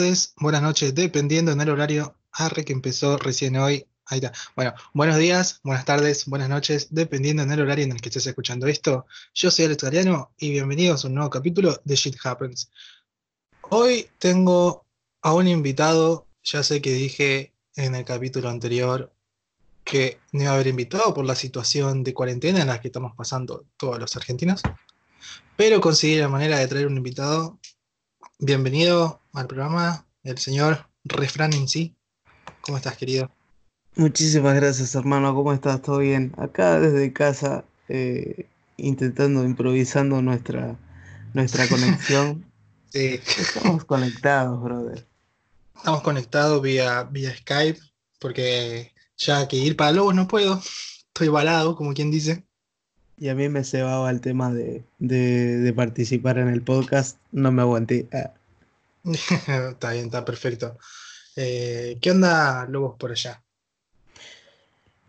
tardes, buenas noches, dependiendo en el horario arre que empezó recién hoy. Ahí está. Bueno, buenos días, buenas tardes, buenas noches, dependiendo en el horario en el que estés escuchando esto. Yo soy Alex Galeano y bienvenidos a un nuevo capítulo de Shit Happens. Hoy tengo a un invitado, ya sé que dije en el capítulo anterior que no iba a haber invitado por la situación de cuarentena en la que estamos pasando todos los argentinos, pero conseguí la manera de traer un invitado. Bienvenido al programa, el señor Refrán en sí. ¿Cómo estás, querido? Muchísimas gracias, hermano. ¿Cómo estás? ¿Todo bien? Acá desde casa, eh, intentando, improvisando nuestra, nuestra conexión. Sí. Estamos conectados, brother. Estamos conectados vía, vía Skype, porque ya que ir para Lobos no puedo. Estoy balado, como quien dice. Y a mí me cebaba el tema de, de, de participar en el podcast. No me aguanté. Ah. está bien, está perfecto. Eh, ¿Qué onda, Lobos, por allá?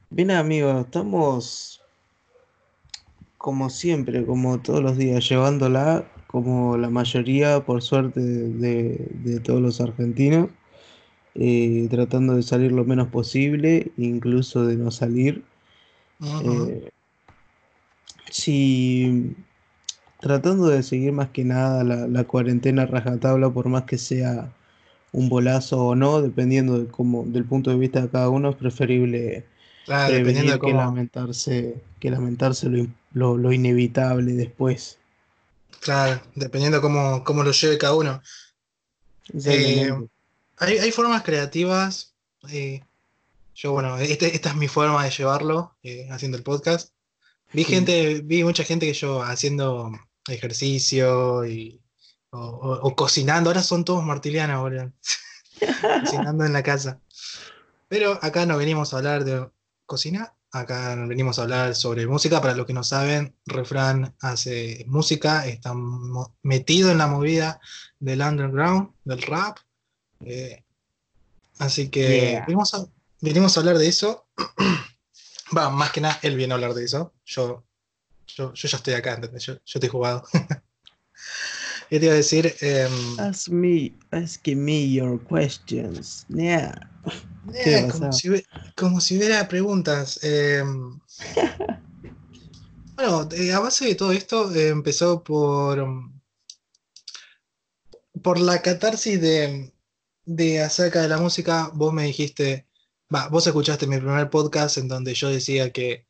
Bien, amigos, estamos como siempre, como todos los días, llevándola como la mayoría, por suerte, de, de todos los argentinos, eh, tratando de salir lo menos posible, incluso de no salir. Eh, sí, tratando de seguir más que nada la, la cuarentena rajatabla, por más que sea un bolazo o no, dependiendo de cómo, del punto de vista de cada uno, es preferible Claro, dependiendo prevenir de que lamentarse, que lamentarse lo, lo- lo inevitable después. Claro, dependiendo cómo, cómo lo lleve cada uno. Exactamente. Hay, hay formas creativas. eh, yo, bueno, este- esta es mi forma de llevarlo, eh, haciendo el podcast. Vi Sí. gente, vi mucha gente que yo haciendo ejercicio y, o, o- o cocinando. Ahora son todos martilianos, boludo. Cocinando en la casa. Pero acá no venimos a hablar de cocina, acá no venimos a hablar sobre música. Para los que no saben, Refrán hace música, está metido en la movida del underground, del rap. eh, así que Yeah. venimos a, venimos a hablar de eso. Va, más que nada, él viene a hablar de eso. Yo, yo, yo ya estoy acá, ¿entendés? Yo, yo estoy jugado. ¿Qué te iba a decir? Em, Ask me, ask me your questions. Yeah. ¿Qué Eh, pasa? como, si, como si hubiera preguntas. eh, bueno, eh, a base de todo esto eh, empezó por, mm, por la catarsis de, de acerca de la música. Vos me dijiste, va, vos escuchaste mi primer podcast en donde yo decía que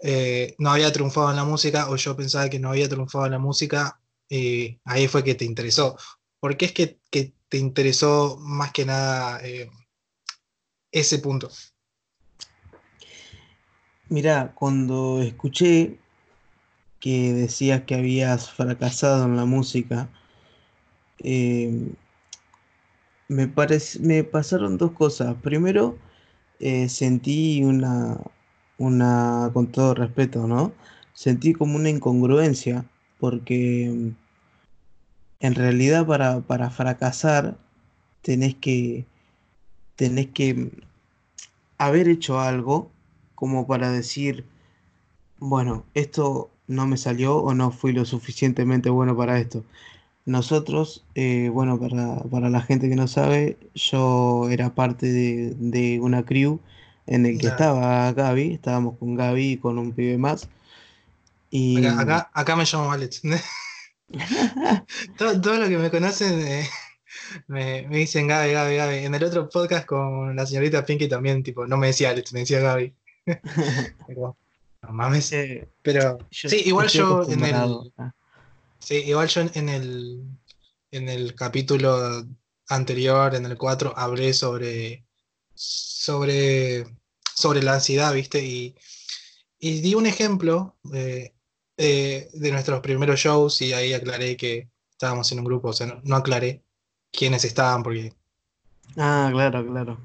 eh, no había triunfado en la música o yo pensaba que no había triunfado en la música y ahí fue que te interesó. ¿Por qué es que, te interesó más que nada eh, ese punto? Mira, cuando escuché que decías que habías fracasado en la música, eh, me me pasaron dos cosas. Primero, eh, sentí una, una, con todo respeto, ¿no? Sentí como una incongruencia, porque mm, en realidad para, para fracasar tenés que, tenés que mm, haber hecho algo como para decir, bueno, esto no me salió o no fui lo suficientemente bueno para esto. Nosotros, eh, bueno, para, para la gente que no sabe, yo era parte de, de una crew en el que Ya. estaba Gaby, estábamos con Gaby y con un pibe más. Y Acá, acá, acá me llamo Alex. todo, todo lo que me conocen eh, me, me dicen Gaby, Gaby, Gaby. En el otro podcast con la señorita Pinky también, tipo, no me decía Alex, me decía Gaby. Pero, no mames. eh, Pero yo sí, igual yo en el, Ah, sí, igual yo en el, en el capítulo anterior, en el 4, hablé sobre, sobre, sobre la ansiedad, ¿viste? Y, y di un ejemplo eh, eh, de nuestros primeros shows y ahí aclaré que estábamos en un grupo, o sea, no, no aclaré quiénes estaban porque, Ah, claro, claro.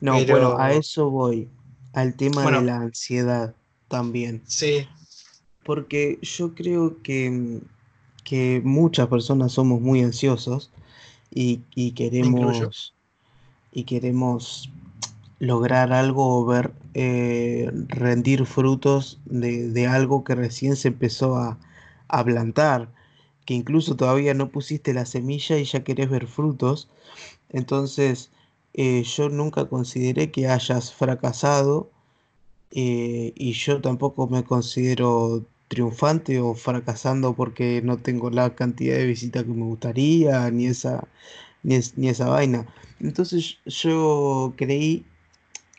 No, pero bueno, a eso voy, al tema de la ansiedad también. sí, Porque yo creo que, mm, que muchas personas somos muy ansiosos y, y incluyo. queremos, y queremos lograr algo o ver eh, rendir frutos de, de algo que recién se empezó a, a plantar, que incluso todavía no pusiste la semilla y ya querés ver frutos. Entonces, eh, yo nunca consideré que hayas fracasado eh, y yo tampoco me considero triunfante o fracasando porque no tengo la cantidad de visitas que me gustaría, ni esa, ni, esa vaina. Entonces yo creí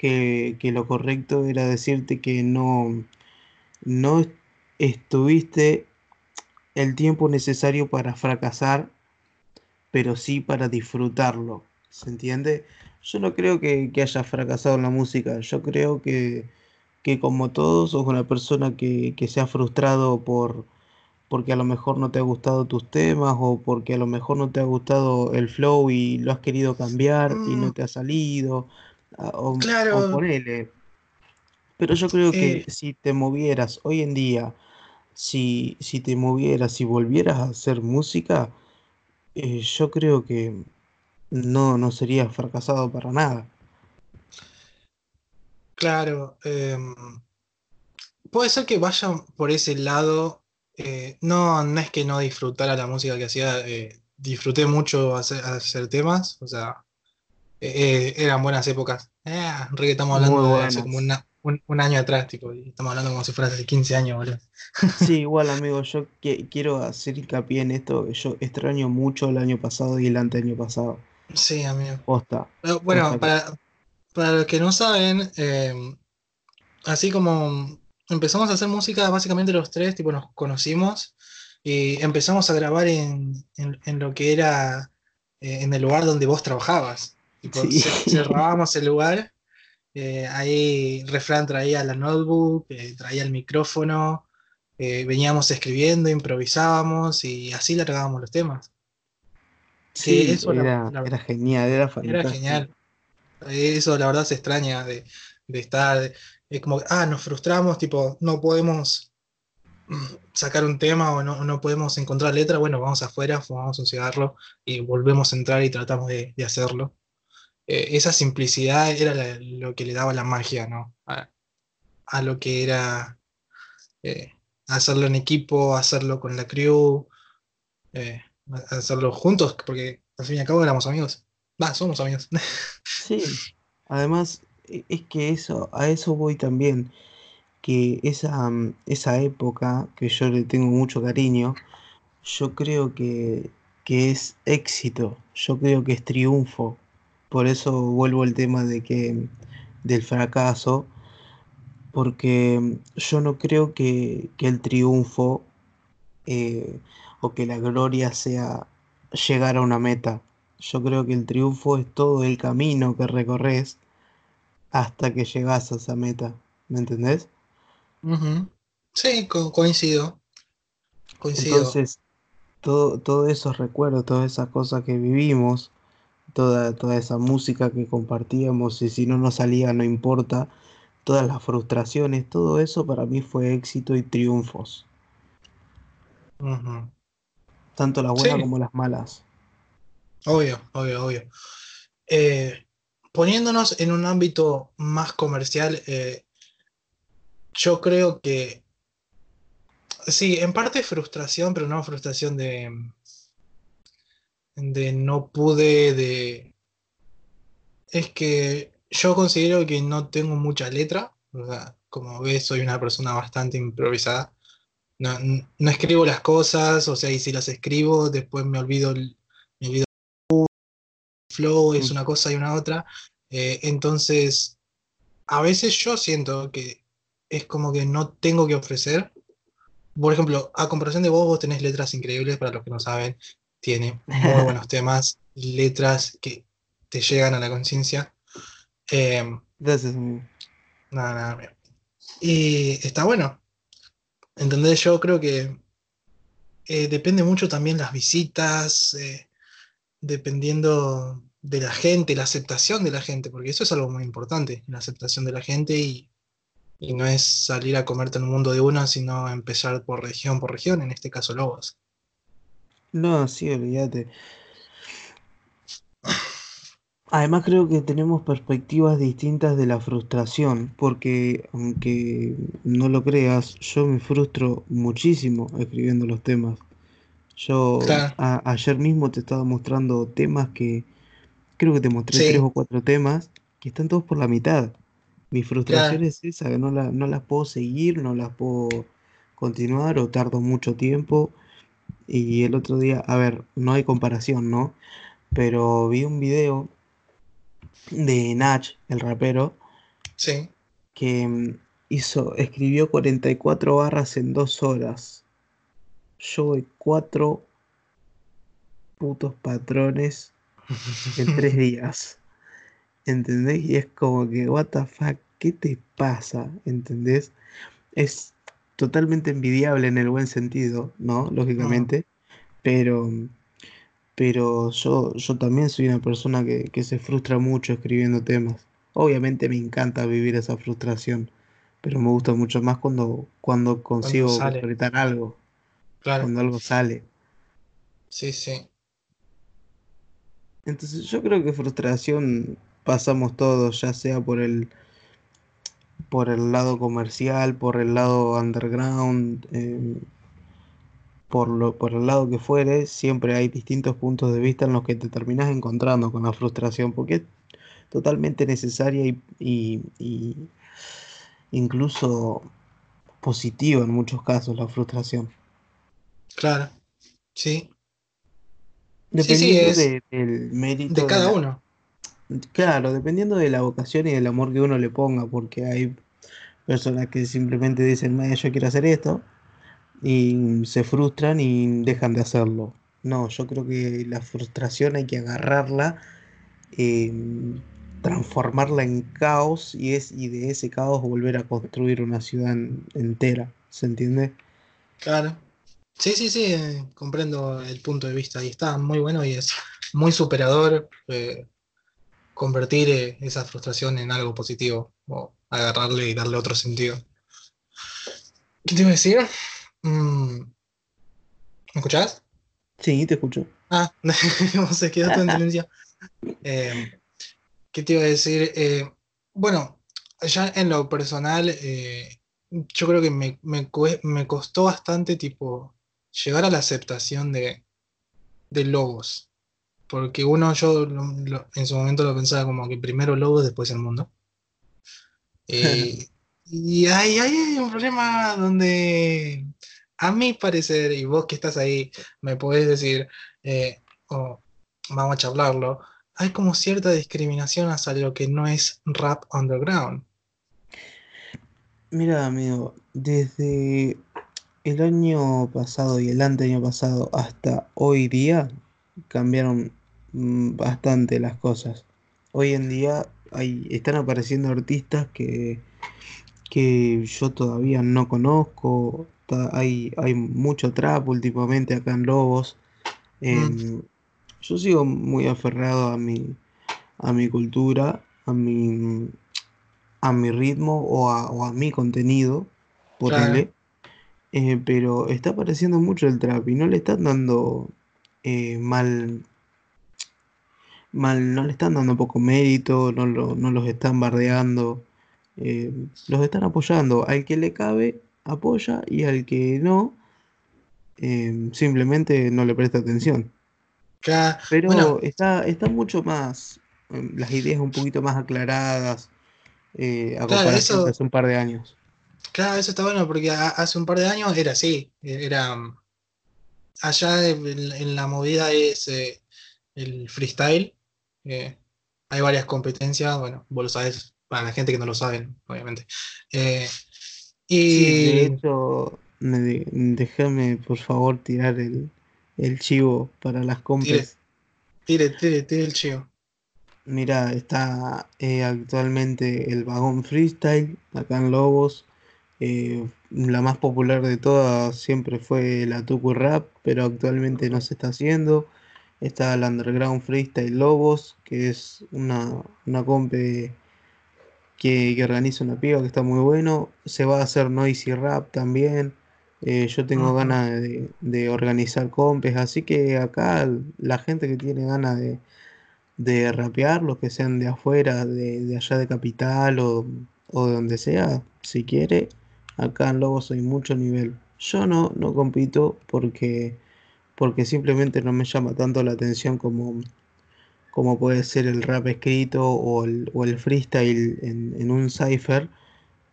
que, que, lo correcto era decirte que no, no estuviste el tiempo necesario para fracasar, pero sí para disfrutarlo. ¿Se entiende? Yo no creo que, que haya fracasado en la música. Yo creo que que como todos sos una persona que, se ha frustrado por porque a lo mejor no te ha gustado tus temas o porque a lo mejor no te ha gustado el flow y lo has querido cambiar y no mm. te ha salido o, claro. ponele. Pero yo creo que eh. si te movieras hoy en día, si, si te movieras, si volvieras a hacer música, eh, yo creo que no, no serías fracasado para nada. Claro, em, puede ser que vayan por ese lado. Eh, no, no es que no disfrutara la música que hacía, disfruté mucho hacer, temas, o sea, eh, eran buenas épocas. re que estamos hablando de hace como un, año atrás, tipo, y estamos hablando como si fuera hace 15 años, boludo. Sí, igual, amigo, yo quiero hacer hincapié en esto. Yo extraño mucho el año pasado y el anteaño pasado. Sí, amigo. Posta. Bueno, para, para los que no saben, em, así como empezamos a hacer música, básicamente los tres, tipo, nos conocimos y empezamos a grabar en, lo que era eh, en el lugar donde vos trabajabas. cerrábamos el lugar, eh, ahí Refrán traía la notebook, eh, traía el micrófono, veníamos escribiendo, improvisábamos y así largábamos los temas. Sí, eso era, era, genial, era fantástico. Era genial. Eso la verdad se extraña de, estar, es como, ah, nos frustramos, tipo, no podemos sacar un tema o no, podemos encontrar letra, bueno, vamos afuera, fumamos un cigarro y volvemos a entrar y tratamos de, hacerlo. Eh, esa simplicidad era lo que le daba la magia, ¿no? A, lo que era eh, hacerlo en equipo, hacerlo con la crew, eh, hacerlo juntos, porque al fin y al cabo éramos amigos. Va, somos amigos. Sí, además e, es que eso, a eso voy también, que esa, mm, esa época que yo le tengo mucho cariño, yo creo que, que es éxito, yo creo que es triunfo. Por eso vuelvo al tema de que del fracaso, porque yo no creo que, que el triunfo eh, o que la gloria sea llegar a una meta. Yo creo que el triunfo es todo el camino que recorres hasta que llegas a esa meta. ¿Me entendés? Sí, coincido. Coincido. Entonces, todo, todos esos recuerdos, todas esas cosas que vivimos, toda, toda esa música que compartíamos y si no nos salía no importa, todas las frustraciones, todo eso para mí fue éxito y triunfos. Tanto las buenas como las malas. Obvio, obvio, obvio. Eh, poniéndonos en un ámbito más comercial, eh, yo creo que sí, en parte frustración, pero no frustración de, de no pude, de... Es que yo considero que no tengo mucha letra, como ves, soy una persona bastante improvisada. No, no, escribo las cosas, o sea, y si las escribo, después me olvido, me olvido flow es mm. una cosa y una otra. Eh, entonces, a veces yo siento que es como que no tengo que ofrecer. Por ejemplo, a comparación de vos, vos tenés letras increíbles, para los que no saben, tiene muy buenos temas, letras que te llegan a la conciencia. Eh, Gracias. Nada, nada, Y está bueno. ¿Entendés? Yo creo que eh, depende mucho también las visitas, eh, dependiendo de la gente, la aceptación de la gente, porque eso es algo muy importante, la aceptación de la gente y, no es salir a comerte en el mundo de una, sino empezar por región por región, en este caso Lobos. No, sí, olvídate. Además creo que tenemos perspectivas distintas de la frustración, porque aunque no lo creas, yo me frustro muchísimo escribiendo los temas. Yo ayer mismo te estaba mostrando temas que, creo que te mostré Sí. tres o cuatro temas que están todos por la mitad. Mi frustración Claro. es esa, que no, la- no las puedo seguir, no las puedo continuar o tardo mucho tiempo. Y el otro día, a ver, no hay comparación, ¿no? Pero vi un video de Nach, el rapero, Sí. que mm, hizo, escribió 44 barras en dos horas. Yo voy cuatro putos patrones en tres días. ¿Entendés? Y es como que, what the fuck, ¿qué te pasa? ¿Entendés? Es totalmente envidiable en el buen sentido, ¿no? Lógicamente. Pero, pero yo, yo también soy una persona que, que se frustra mucho escribiendo temas. Obviamente me encanta vivir esa frustración, pero me gusta mucho más cuando, cuando consigo concretar algo, Claro. cuando algo sale. Sí, sí. Entonces yo creo que frustración pasamos todos, ya sea por el por el lado comercial, por el lado underground, eh, por lo, por el lado que fuere, siempre hay distintos puntos de vista en los que te terminas encontrando con la frustración, porque es totalmente necesaria y, y- y incluso positiva en muchos casos la frustración. Claro. Sí. sí, Dependiendo es de- del mérito De de cada la- uno. Claro, dependiendo de la vocación y del amor que uno le ponga, porque hay personas que simplemente dicen, "Meh, yo quiero hacer esto, y se frustran y dejan de hacerlo. No, yo creo que la frustración hay que agarrarla, eh, transformarla en caos y, es, y de ese caos volver a construir una ciudad en- entera, ¿se entiende? Claro. Sí, sí, sí, eh, comprendo el punto de vista y está muy bueno y es muy superador eh, convertir eh, esa frustración en algo positivo o agarrarle y darle otro sentido. ¿Qué te iba a decir? Mm, ¿Me escuchás? Sí, te escucho. Ah, se quedó todo en silencio. Eh, ¿qué te iba a decir? Eh, bueno, ya en lo personal, eh, yo creo que me, me costó bastante tipo llegar a la aceptación de, de logos. Porque uno, yo en su momento lo pensaba como que primero logos, después el mundo. Eh, y ahí, ahí hay un problema donde, a mi parecer, y vos que estás ahí, me podés decir, eh, o vamos a charlarlo, hay como cierta discriminación hacia lo que no es rap underground. Mira, amigo, desde el año pasado y el anteaño pasado hasta hoy día cambiaron bastante las cosas. Hoy en día hay, están apareciendo artistas que, que yo todavía no conozco. Hay, hay mucho trap últimamente acá en Lobos. Em, yo sigo muy aferrado a mi, a mi cultura, a mi, a mi ritmo o a, o a mi contenido. Eh, pero está apareciendo mucho el trap y no le están dando eh, mal, mal, no le están dando poco mérito, no, lo- no los están bardeando, eh, los están apoyando. Al que le cabe, apoya y al que no, eh, simplemente no le presta atención. Acá, Pero bueno, está, está mucho más, eh, las ideas un poquito más aclaradas eh, a Claro, eso- hace un par de años. claro, eso está bueno porque a- hace un par de años era así, era mm, allá en, en la movida es eh, el freestyle, eh, hay varias competencias, bueno, vos lo sabés, para la gente que no lo saben, obviamente. Eh, y Sí, de hecho, de- déjame por favor tirar el, el chivo para las compras. tire, tire, tire el chivo. Mira, está eh, actualmente el vagón freestyle acá en Lobos. Eh, la más popular de todas siempre fue la Tucu Rap, pero actualmente no se está haciendo. Está el Underground Freestyle Lobos, que es una, una compe que, que organiza una piba que está muy bueno. Se va a hacer Noisy Rap también. Eh, yo tengo ganas de, de organizar compes, así que acá la gente que tiene ganas de, de rapear, los que sean de afuera, de, de allá de Capital o, o de donde sea, si quiere, acá en Lobos hay mucho nivel. Yo no, no compito porque, porque simplemente no me llama tanto la atención como, como puede ser el rap escrito o el, o el freestyle en, en un cipher.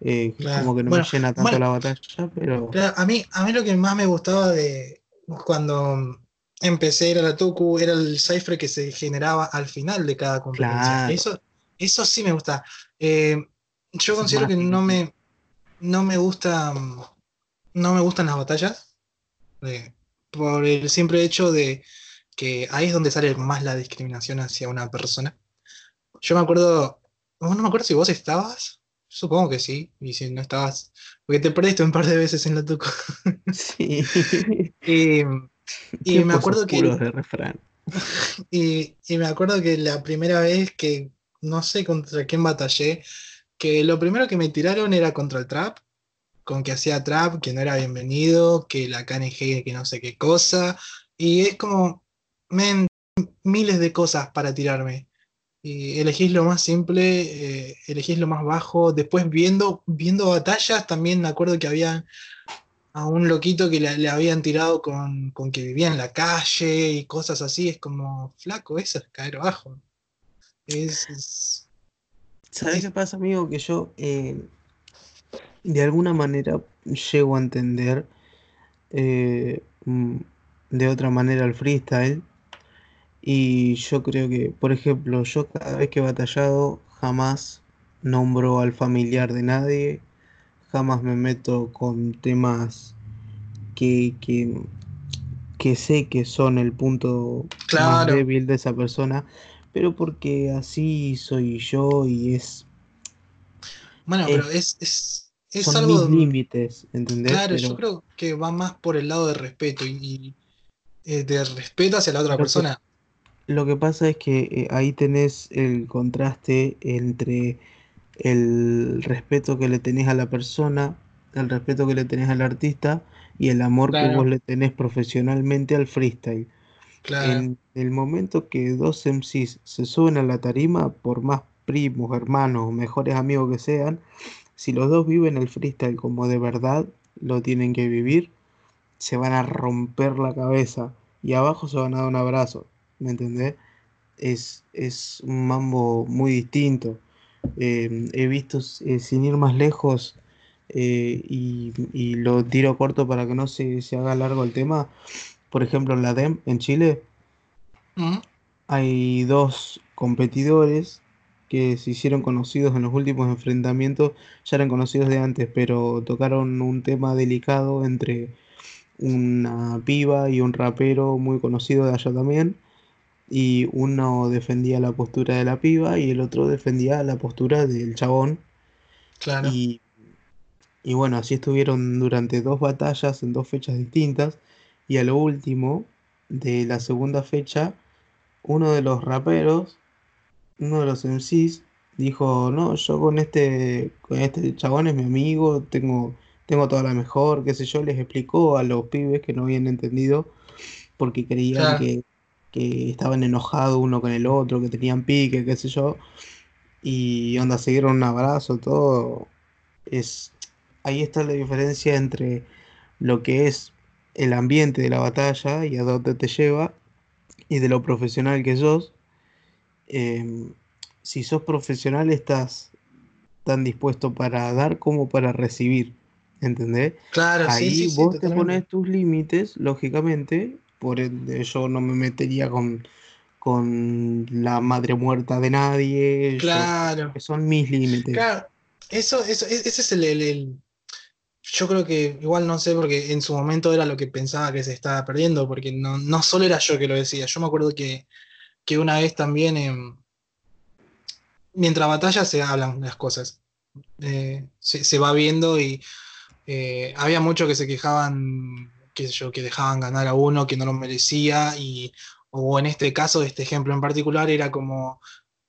Eh, como que no me llena tanto la batalla, pero... A mí, a mí lo que más me gustaba de cuando empecé a la Toku era el cipher que se generaba al final de cada competencia. Eso, eso sí me gusta. Eh, yo considero que no me, no me gusta no me gustan las batallas eh, por el simple hecho de que ahí es donde sale más la discriminación hacia una persona. Yo me acuerdo, no me acuerdo si vos estabas, supongo que sí, y si no estabas, porque te perdiste un par de veces en la Tuco. Sí. y, y me acuerdo que... De refrán. Y, y me acuerdo que la primera vez que, no sé contra quién batallé, que lo primero que me tiraron era contra el trap, con que hacía trap, que no era bienvenido, que la KNG, que no sé qué cosa, y es como, men, miles de cosas para tirarme. Y elegís lo más simple, eh, elegís lo más bajo. Después viendo, viendo batallas, también me acuerdo que había a un loquito que le, habían tirado con, que vivía en la calle y cosas así. Es como, flaco, eso es caer bajo. Es, ¿Sabes qué pasa, amigo? Que yo eh, de alguna manera llego a entender eh, mm, de otra manera el freestyle. Y yo creo que, por ejemplo, yo cada vez que he batallado jamás nombro al familiar de nadie, jamás me meto con temas que, que, sé que son el punto más débil de esa persona, pero porque así soy yo y es... Bueno, pero es, es, es son algo... Mis límites, ¿entendés? Claro, yo creo que va más por el lado de respeto y, eh, de respeto hacia la otra persona. lo que pasa es que eh, ahí tenés el contraste entre el respeto que le tenés a la persona, el respeto que le tenés al artista y el amor que vos le tenés profesionalmente al freestyle. En el momento que dos MCs se suben a la tarima, por más primos, hermanos o mejores amigos que sean, si los dos viven el freestyle como de verdad lo tienen que vivir, se van a romper la cabeza y abajo se van a dar un abrazo, ¿me entendés? Es, es un mambo muy distinto. Em, he visto, eh, sin ir más lejos, eh, y, lo tiro corto para que no se, se haga largo el tema, por ejemplo, en la DEM, en Chile, hay dos competidores que se hicieron conocidos en los últimos enfrentamientos, ya eran conocidos de antes, pero tocaron un tema delicado entre una piba y un rapero muy conocido de allá también, y uno defendía la postura de la piba y el otro defendía la postura del chabón. Claro. Y, y bueno, así estuvieron durante dos batallas en dos fechas distintas, y a lo último de la segunda fecha, uno de los raperos uno de los MCs dijo, no, yo con este, con este chabón es mi amigo, tengo, tengo toda la mejor, qué sé yo, les explicó a los pibes que no habían entendido porque creían que, estaban enojados uno con el otro, que tenían pique, qué sé yo, y onda, siguieron un abrazo, todo. Es, ahí está la diferencia entre lo que es el ambiente de la batalla y a dónde te lleva, y de lo profesional que sos, Em, si sos profesional estás tan dispuesto para dar como para recibir, ¿entendés? Claro, Ahí vos te pones tus límites, lógicamente, por ende yo no me metería con, con la madre muerta de nadie. Claro. son mis límites. Claro, eso, eso, e-, ese es el, Yo creo que igual no sé, porque en su momento era lo que pensaba que se estaba perdiendo, porque no, no solo era yo que lo decía, yo me acuerdo que que una vez también, mientras batalla se hablan las cosas. Eh, se, va viendo y eh, había muchos que se quejaban, qué sé yo, que dejaban ganar a uno que no lo merecía y o en este caso, este ejemplo en particular, era como,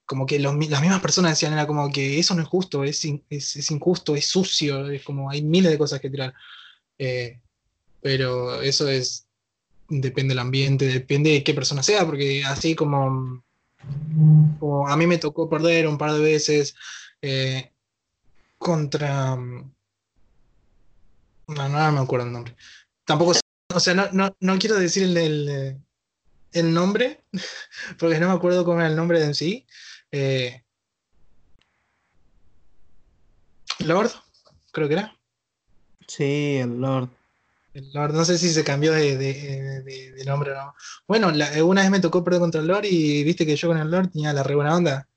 como que las mismas personas decían, era como que eso no es justo, es, es, injusto, es sucio, es como hay miles de cosas que tirar. Eh, pero eso es depende del ambiente, depende de qué persona sea, porque así como, a mí me tocó perder un par de veces eh, contra... No, no me acuerdo el nombre. Tampoco, o sea, no, quiero decir el el nombre, porque no me acuerdo cómo era el nombre en sí. Eh, Lord, creo que era. Sí, el Lord. El Lord, no sé si se cambió de, de- de- de nombre o no. Bueno, la- una vez me tocó perder contra el Lord y viste que yo con el Lord tenía la re buena onda.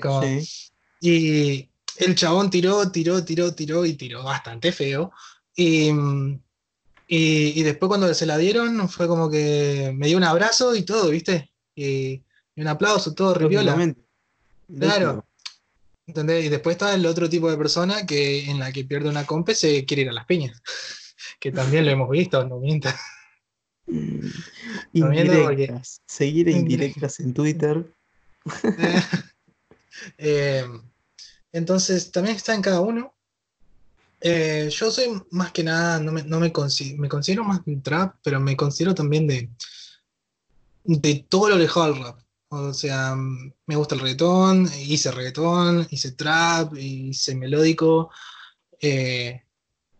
Como, Sí. Y el chabón tiró, tiró, tiró, tiró y tiró bastante feo. Y, y, y después cuando se la dieron fue como que me dio un abrazo y todo, ¿viste? Y, y un aplauso, todo reviola. Claro. ¿Entendés? Y después está el otro tipo de persona que en la que pierde una compe se quiere ir a las piñas. Que también lo hemos visto, no mientas. Mm, porque- Indirectas. Seguir indirectas en Twitter. Eh, entonces, también está en cada uno. Eh, yo soy más que nada, no me, no me, consi- me considero más del trap, pero me considero también de, de todo lo alejado al rap. O sea, me gusta el reggaetón, hice reggaetón, hice trap, hice melódico. eh,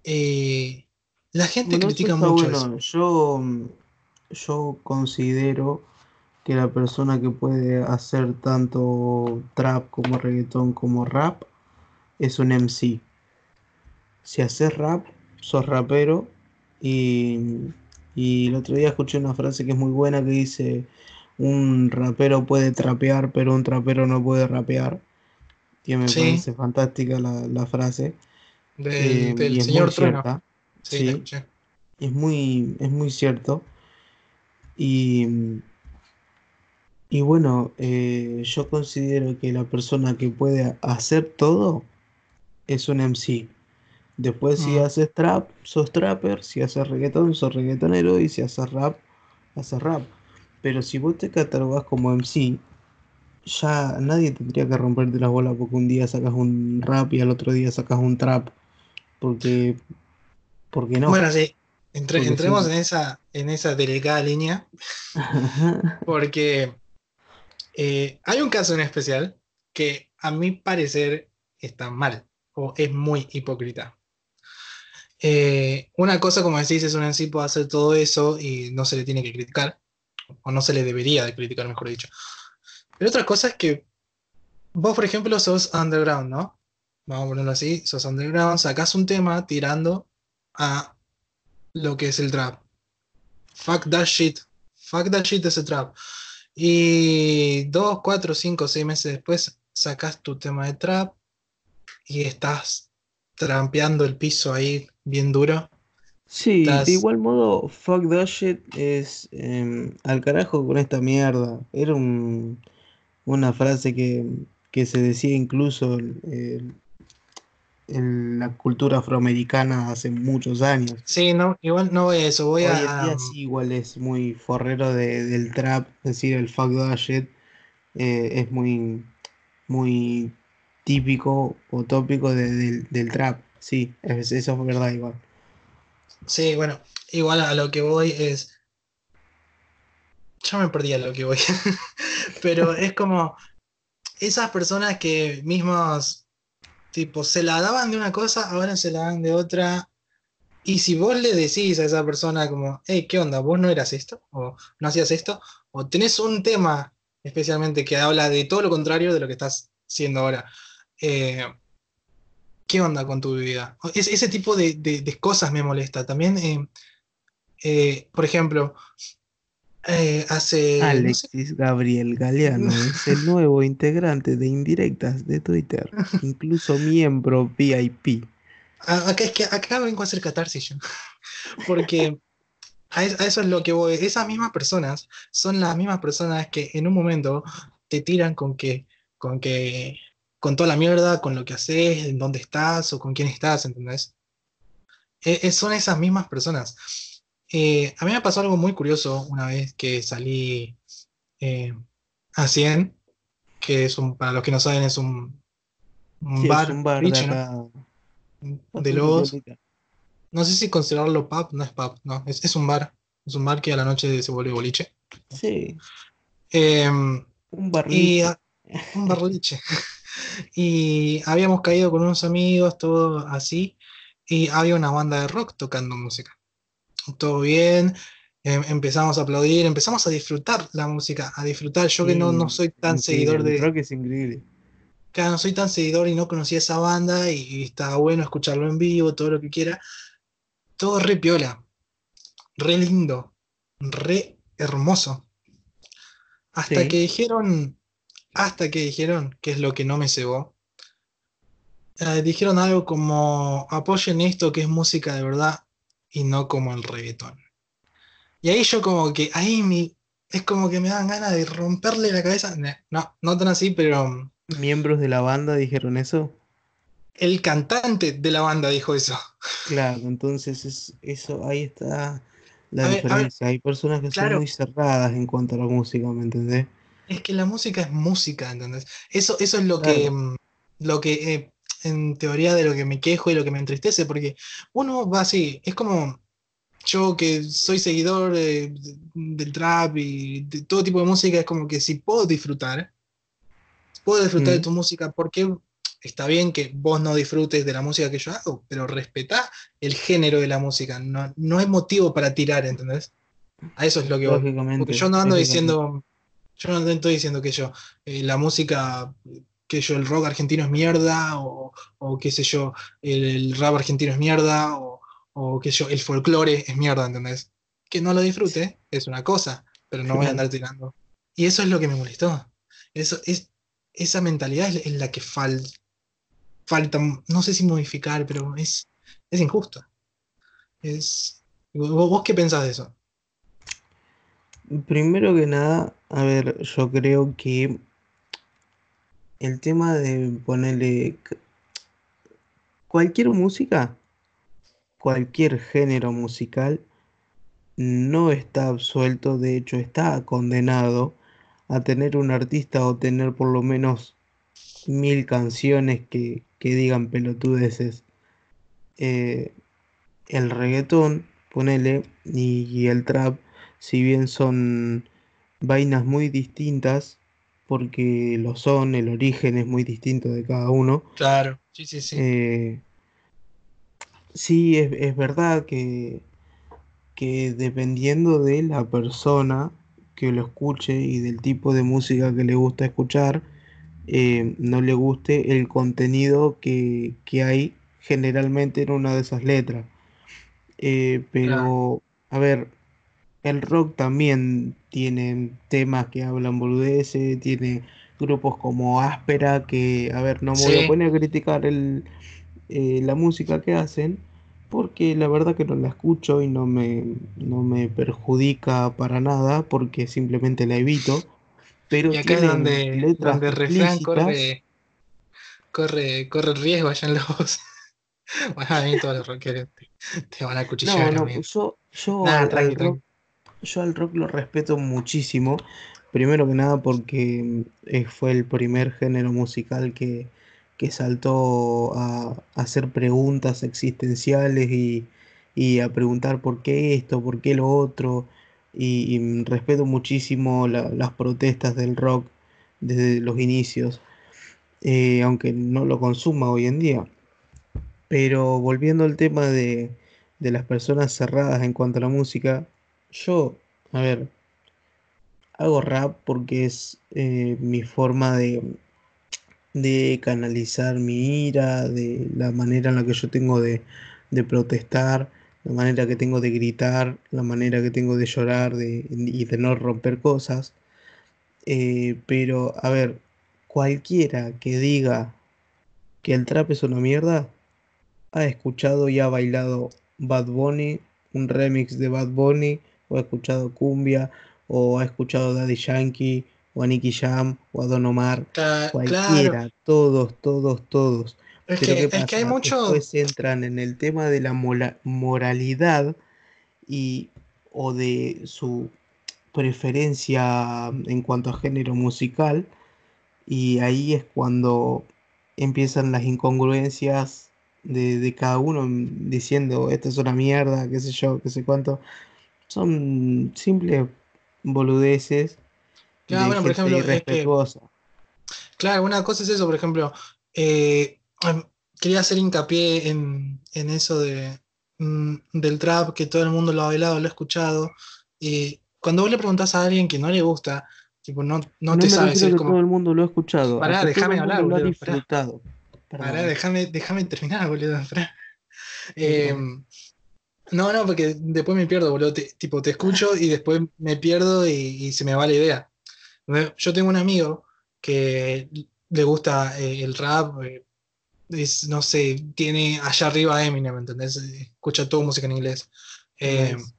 eh, la gente Bueno, critica mucho bueno. eso. Yo, mm, yo considero que la persona que puede hacer tanto trap como reggaetón como rap es un MC. Si haces rap, sos rapero. Y, y el otro día escuché una frase que es muy buena que dice, un rapero puede trapear, pero un trapero no puede rapear. Que me Sí. parece fantástica la, la frase. Del, Eh, del señor Trueno. Sí, sí. la escuché. Es muy, es muy cierto. Y, y bueno, eh, yo considero que la persona que puede hacer todo es un MC. Después, si Mm. haces trap, sos trapper. Si haces reggaetón, sos reggaetonero. Y si haces rap, haces rap. Pero si vos te catalogás como MC, ya nadie tendría que romperte las bolas porque un día sacas un rap y al otro día sacas un trap. Porque, porque no. Bueno, sí, entre- entremos sí. en esa, en esa delicada línea, porque eh, hay un caso en especial que a mi parecer está mal o es muy hipócrita. Eh, una cosa, como decís, es un en sí puede hacer todo eso y no se le tiene que criticar, o no se le debería de criticar, mejor dicho. Pero otra cosa es que vos, por ejemplo, sos underground, ¿no? Vamos a ponerlo así, sos underground, sacás un tema tirando a lo que es el trap. Fuck that shit. Fuck that shit ese trap. Y dos, cuatro, cinco, seis meses después sacas tu tema de trap y estás trampeando el piso ahí bien duro. Sí, Estás- de igual modo, fuck that shit es em, al carajo con esta mierda. Era un- una frase que, que se decía incluso en, en la cultura afroamericana hace muchos años. Sí, no, igual no voy a eso, voy Hoy a... en día sí, igual es muy forrero de- del trap, decir el fuck that shit eh, es muy, muy típico o tópico de- del, del trap. Sí, es- eso es verdad igual. Sí, bueno, igual a lo que voy es. Yo me perdí a lo que voy. Pero es como esas personas que mismos, tipo, se la daban de una cosa, ahora se la dan de otra. Y si vos le decís a esa persona como, hey, ¿qué onda? ¿Vos no eras esto? ¿O no hacías esto? ¿O tenés un tema especialmente que habla de todo lo contrario de lo que estás siendo ahora? Eh, ¿qué onda con tu vida? O Ese, tipo de cosas me molesta. También, eh, eh, por ejemplo, eh, hace... no sé, Alexis Gabriel Galeano es el nuevo integrante de Indirectas de Twitter, incluso miembro VIP. acá, es que acá vengo a hacer catarsis yo. Porque a, es- a eso es lo que voy. Esas mismas personas son las mismas personas que en un momento te tiran con que, con que, con toda la mierda, con lo que haces, en dónde estás o con quién estás, ¿entendés? Eh, son esas mismas personas. Eh, a mí me pasó algo muy curioso una vez que salí eh, a 100, que es un, para los que no saben, es un, un Sí, es bar, un bar de boliche, ¿no? de los, no sé si considerarlo pub, no es pub, no, es, es un bar, es un bar que a la noche se vuelve boliche. Sí, Em, un y barril. a- un bar boliche. y habíamos caído con unos amigos, todo así, y había una banda de rock tocando música. Todo bien, em, empezamos a aplaudir, empezamos a disfrutar la música, a disfrutar. Yo que no, no soy tan seguidor de. Creo que es increíble. Claro, no soy tan seguidor y no conocía esa banda y, y estaba bueno escucharlo en vivo, todo lo que quiera. Todo re piola, re lindo, re hermoso. Hasta Sí. que dijeron, hasta que dijeron, que es lo que no me cebó, eh, dijeron algo como apoyen esto que es música de verdad y no como el reggaetón. Y ahí yo como que, ahí mi, es como que me dan ganas de romperle la cabeza. No, no tan así, pero um, Miembros de la banda dijeron eso. el cantante de la banda dijo eso. Claro, entonces es, eso ahí está la A ver, a ver, diferencia. Hay personas que son muy cerradas en cuanto a la música, ¿me entendés? Es que la música es música, ¿entendés? Eso, eso es lo que, Claro. mm, lo que eh, en teoría de lo que me quejo y lo que me entristece, porque uno va así, es como yo que soy seguidor eh, de- del trap y de todo tipo de música, es como que si puedo disfrutar, puedo disfrutar de Mm. tu música, porque está bien que vos no disfrutes de la música que yo hago, pero respetá el género de la música, no, no hay motivo para tirar, ¿entendés? A eso es lo que. Lógicamente. Porque yo no ando diciendo, yo no estoy diciendo que yo, eh, la música, que yo, el rock argentino es mierda, o, o qué sé yo, el, el rap argentino es mierda, o, o qué sé yo, el folclore es mierda, ¿entendés? Que no lo disfrute es una cosa, pero no voy a andar tirando. Y eso es lo que me molestó. Eso es, esa mentalidad es, la que fal- falta, no sé si modificar, pero es, es injusto. Es, ¿vos, vos qué pensás de eso? Primero que nada, a ver, yo creo que el tema de ponerle cualquier música, cualquier género musical, no está absuelto, de hecho está condenado a tener un artista o tener por lo menos mil canciones que, que digan pelotudeces. Eh, el reggaetón, ponele, y, y el trap, si bien son vainas muy distintas, porque lo son, el origen es muy distinto de cada uno, Claro, sí, sí, sí. eh, sí, es, es verdad que, que dependiendo de la persona que lo escuche y del tipo de música que le gusta escuchar, eh, no le guste el contenido que, que hay generalmente en una de esas letras. Eh, pero, a ver, el rock también tiene temas que hablan boludeces, tiene grupos como Áspera que, a ver, no me voy Sí. a poner a criticar el, eh, la música que hacen, porque la verdad que no la escucho y no me, no me perjudica para nada, porque simplemente la evito. Pero Y acá es donde, letras donde el refrán corre, corre, corre el riesgo allá en voz. Bueno, a mí todos los rockeros te, te van a cuchillar, no, yo, yo al, al rock. Yo al rock lo respeto muchísimo. Primero que nada porque eh, fue el primer género musical que, que saltó a, hacer preguntas existenciales y, y a preguntar por qué esto, por qué lo otro. Y, respeto muchísimo la- las protestas del rock desde los inicios, eh, aunque no lo consuma hoy en día. Pero volviendo al tema de, de las personas cerradas en cuanto a la música, yo, a ver, hago rap porque es eh, mi forma de, de canalizar mi ira, de la manera en la que yo tengo de, de protestar, la manera que tengo de gritar, la manera que tengo de llorar de, y de no romper cosas. Eh, pero, a ver, cualquiera que diga que el trap es una mierda, ha escuchado y ha bailado Bad Bunny, un remix de Bad Bunny, o ha escuchado cumbia, o ha escuchado Daddy Yankee, o a Nicky Jam, o a Don Omar, Claro, cualquiera, todos, todos, todos. es Pero que, ¿qué es que hay mucho. Después entran en el tema de la moralidad y o de su preferencia en cuanto a género musical y ahí es cuando empiezan las incongruencias de, de cada uno diciendo esto es una mierda, qué sé yo, qué sé cuánto. Son simples boludeces Claro, bueno, por ejemplo, es que- irrespetuosa. Claro, una cosa es eso, por ejemplo, eh, quería hacer hincapié en, en eso de, mm, del trap, que todo el mundo lo ha bailado, lo ha escuchado, Y cuando vos le preguntás a alguien que no le gusta, tipo, no, no, No te me sabe refiero a decir que como. todo el mundo lo ha escuchado, Pará, déjame hablar, mundo lo ha boludo. Disfrutado. pará, déjame, terminar, boludo. pará. Em, no, no, porque después me pierdo, boludo. Te- tipo, te escucho y después me pierdo y, y se me va la idea. Yo tengo un amigo que le gusta eh, el rap, eh, es, no sé, tiene allá arriba Eminem, ¿entendés? Escucha toda música en inglés. Eh, Nice.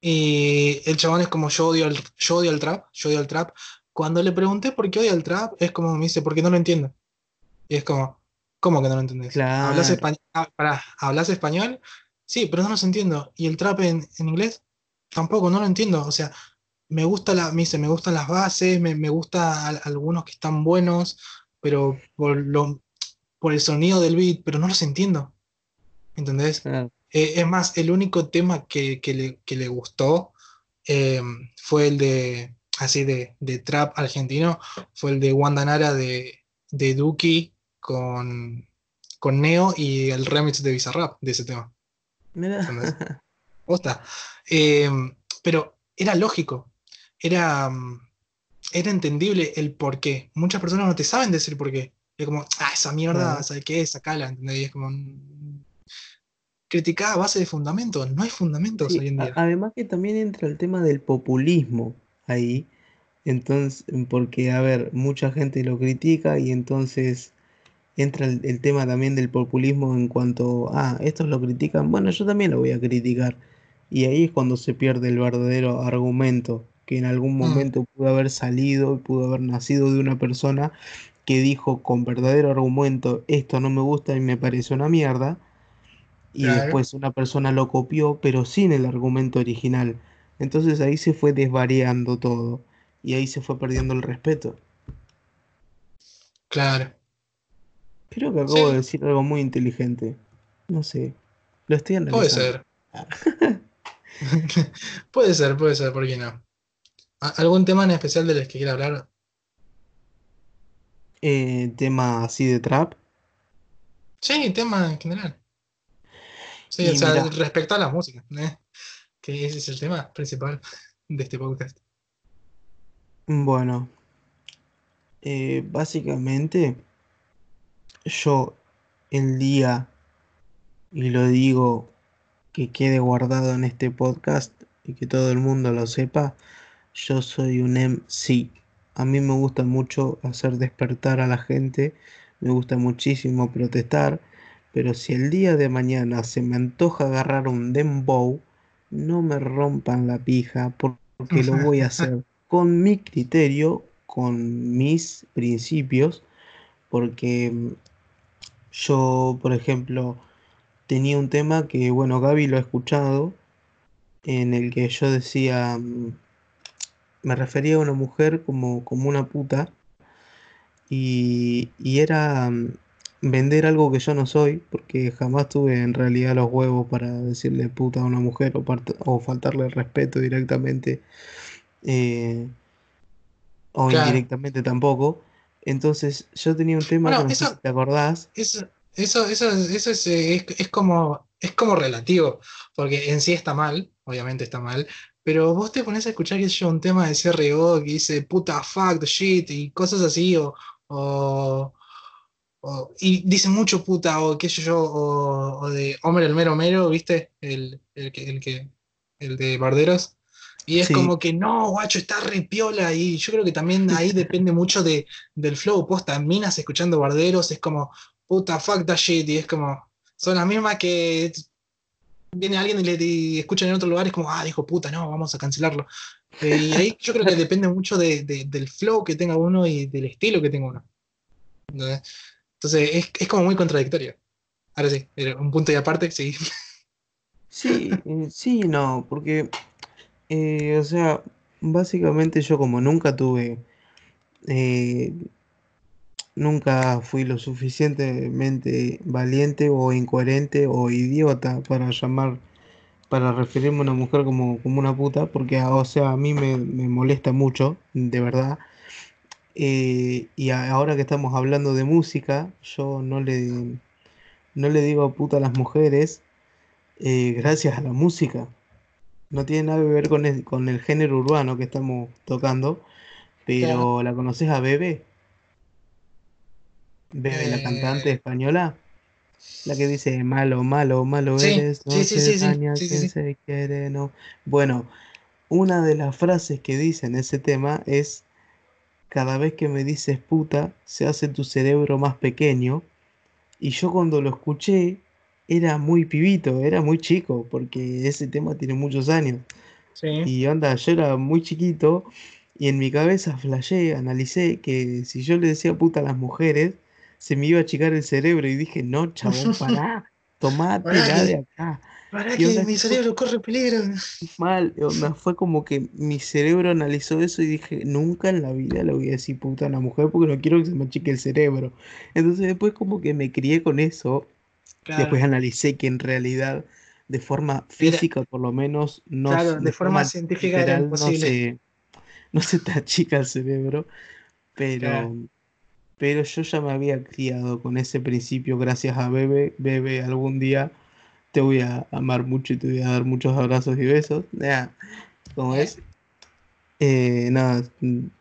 y el chabón es como yo odio el, yo odio el trap, yo odio el trap. Cuando le pregunté por qué odia el trap, es como me dice, porque no lo entiendo. Y es como, ¿cómo que no lo entendés? ¿Hablas Claro, español? ¿hablas español? Sí, pero no los entiendo. ¿Y el trap en, en inglés? Tampoco, no lo entiendo. O sea, me gusta la, me dice, me gustan las bases, me, me gusta al- algunos que están buenos, pero por lo, por el sonido del beat, pero no los entiendo. ¿Entendés? Eh, es más, el único tema que, que le, que le gustó eh, fue el de, así de, de trap argentino, fue el de Wanda Nara de, de Duki con, con Neo y el remix de Bizarrap de ese tema. ¿Entendés? Posta. Eh, pero era lógico, era, mm, era entendible el por qué. Muchas personas no te saben decir por qué. Es como, ah, esa mierda. ¿sabes qué? Sacala, ¿entendés? Y es como, mm, criticada a base de fundamentos. No hay fundamentos Sí, hoy en día. además que también entra el tema del populismo ahí. Entonces, porque, a ver, mucha gente lo critica y entonces entra el, el tema también del populismo en cuanto, ah, estos lo critican, bueno, yo también lo voy a criticar. Y ahí es cuando se pierde el verdadero argumento, que en algún Mm, momento pudo haber salido, pudo haber nacido de una persona que dijo con verdadero argumento, esto no me gusta y me parece una mierda, y claro, después una persona lo copió, pero sin el argumento original. Entonces ahí se fue desvariando todo, y ahí se fue perdiendo el respeto. claro. Creo que acabo de decir algo muy inteligente. No sé, lo estoy puede analizando. ser. Puede ser, puede ser, ¿por qué no? ¿A- ¿Algún tema en especial del que quiera hablar? Eh, tema así de trap. Sí, tema en general. Sí, o sea, respecto a la música, ¿eh? Que ese es el tema principal de este podcast. bueno, eh, básicamente yo el día, y lo digo que quede guardado en este podcast y que todo el mundo lo sepa, yo soy un MC. A mí me gusta mucho hacer despertar a la gente, me gusta muchísimo protestar, pero si el día de mañana se me antoja agarrar un dembow, no me rompan la pija porque lo voy a hacer con mi criterio, con mis principios, porque yo, por ejemplo, tenía un tema que, bueno, Gaby lo ha escuchado, en el que yo decía, mm, me refería a una mujer como, como una puta, y, y era mm, vender algo que yo no soy, porque jamás tuve en realidad los huevos para decirle puta a una mujer o, o faltarle el respeto directamente, eh, o Claro. indirectamente tampoco. Entonces yo tenía un tema que sé si te acordás. eso, eso, eso, eso es, eh, es, es como, es como relativo, porque en sí está mal, obviamente está mal, pero vos te pones a escuchar, sé yo, un tema de CRO que dice puta, fuck, the shit, y cosas así, o, o, o- y dice mucho puta, o qué sé yo, o, o de Homer el mero mero, ¿viste? El, el que, el que, el de Barderos. Y es Sí, como que no, guacho, está re piola. Y yo creo que también ahí depende mucho de, del flow. Posta, minas escuchando barderos, es como, puta, fuck that shit. Y es como, son las mismas que viene alguien y le y escuchan en otro lugar, es como, ah, dijo puta, no, vamos a cancelarlo. Eh, y ahí yo creo que depende mucho de- de- del flow que tenga uno y del estilo que tenga uno. Entonces es, es como muy contradictorio. Ahora sí, un punto y aparte, sí. sí, eh, sí, no, porque, eh, o sea, básicamente yo como nunca tuve, eh, nunca fui lo suficientemente valiente o incoherente o idiota para llamar, para referirme a una mujer como, como una puta, porque, ah, o sea, a mí me, me molesta mucho, de verdad. Eh, y ahora que estamos hablando de música, yo no le, no le digo puta a las mujeres, eh, gracias a la música. No tiene nada que ver con el, con el género urbano que estamos tocando, pero ¿la conoces a Bebe? Bebe, la cantante Eh, española, la que dice malo, malo, malo sí, eres, no sí, sí, se daña quien quiere, no. Bueno, una de las frases que dice en ese tema es, cada vez que me dices puta, se hace tu cerebro más pequeño. Y yo cuando lo escuché era muy pibito, era muy chico, porque ese tema tiene muchos años. Sí. Y anda, yo era muy chiquito y en mi cabeza flashé, analicé que si yo le decía puta a las mujeres, se me iba a achicar el cerebro y dije, no, chabón, pará, Pará tomátela de acá. pará que onda, mi cerebro corre peligro. mal, onda, fue como que mi cerebro analizó eso y dije, nunca en la vida le voy a decir puta a una mujer porque no quiero que se me achique el cerebro. Entonces después como que me crié con eso Después analicé que en realidad, de forma física por lo menos, no, claro, de de forma forma científica era no se, no se te achica el cerebro, Claro. pero, pero yo ya me había criado con ese principio gracias a Bebe. Bebe, algún día te voy a amar mucho y te voy a dar muchos abrazos y besos. Nah, ¿cómo ¿Eh? es? Eh, nada,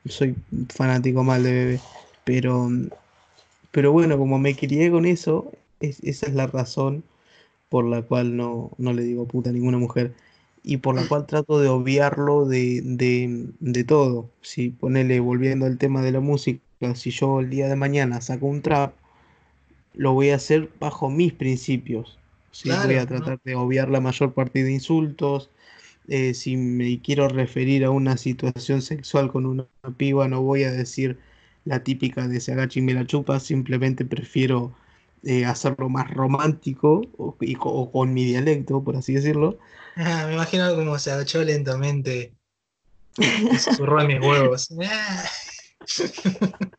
soy fanático mal de Bebe, pero, pero bueno, como me crié con eso, es- esa es la razón por la cual no, no le digo puta a ninguna mujer y por la cual trato de obviarlo de, de, de todo. Si ponele, volviendo al tema de la música, si yo el día de mañana saco un trap, lo voy a hacer bajo mis principios. ¿sí? Voy Claro, a ¿no? tratar de obviar la mayor parte de insultos. eh, si me quiero referir a una situación sexual con una piba, no voy a decir la típica de se agacha y me la chupa, simplemente prefiero eh, hacerlo más romántico o, y o con mi dialecto, por así decirlo. Ah, me imagino como se agachó lentamente y susurró en mis huevos. Ah.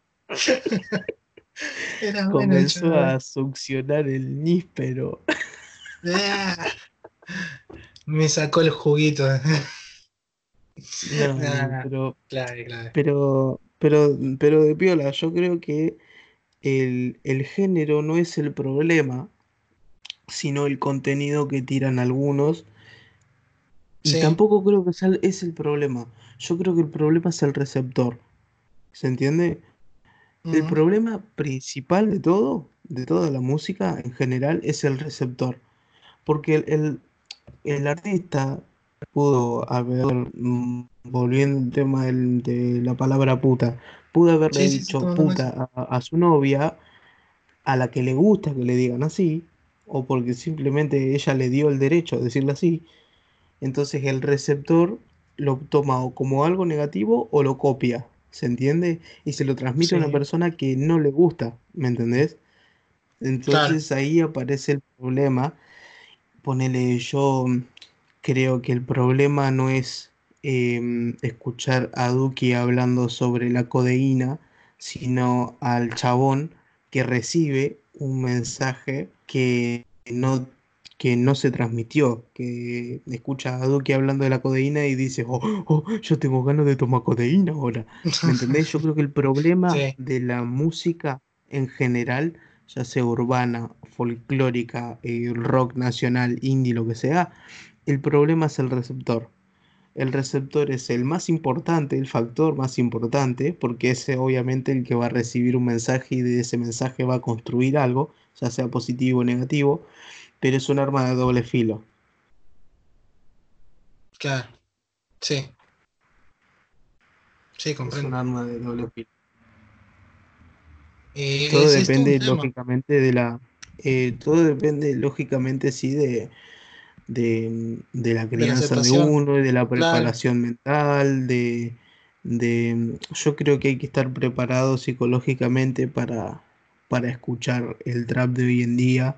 Era Comenzó a succionar el níspero. Ah. Me sacó el juguito. No, no, Nah, pero, clave, clave. pero, pero, pero de piola, yo creo que el, el género no es el problema, sino el contenido que tiran algunos. Y tampoco creo que sea el- es el problema. Yo creo que el problema es el receptor. ¿Se entiende? El problema principal de todo, de toda la música en general, es el receptor. Porque el, el- el artista pudo haber, mm, volviendo al tema del- de la palabra puta, pudo haberle Sí, sí, sí, dicho puta a, a su novia, a la que le gusta que le digan así, o porque simplemente ella le dio el derecho a decirle así. Entonces el receptor lo toma o como algo negativo o lo copia, ¿se entiende? Y se lo transmite a una persona que no le gusta, ¿me entendés? claro. Entonces ahí aparece el problema. Ponele, yo creo que el problema no es em, escuchar a Duki hablando sobre la codeína, sino al chabón que recibe un mensaje que no, que no se transmitió, que escucha a Duki hablando de la codeína y dice, oh, oh, yo tengo ganas de tomar codeína ahora. ¿Me entendés? Yo creo que el problema Sí, de la música en general ya sea urbana, folclórica, eh, rock nacional, indie, lo que sea, el problema es el receptor. El receptor es el más importante, el factor más importante, porque es obviamente el que va a recibir un mensaje y de ese mensaje va a construir algo, ya sea positivo o negativo, pero es un arma de doble filo. claro. Sí, sí, Es un comprendo. arma de doble filo. Todo depende lógicamente de la... eh, todo depende lógicamente sí de, de, de la De la crianza de uno y de la claro. preparación mental, de, de... Yo creo que hay que estar preparado psicológicamente para, para escuchar el trap de hoy en día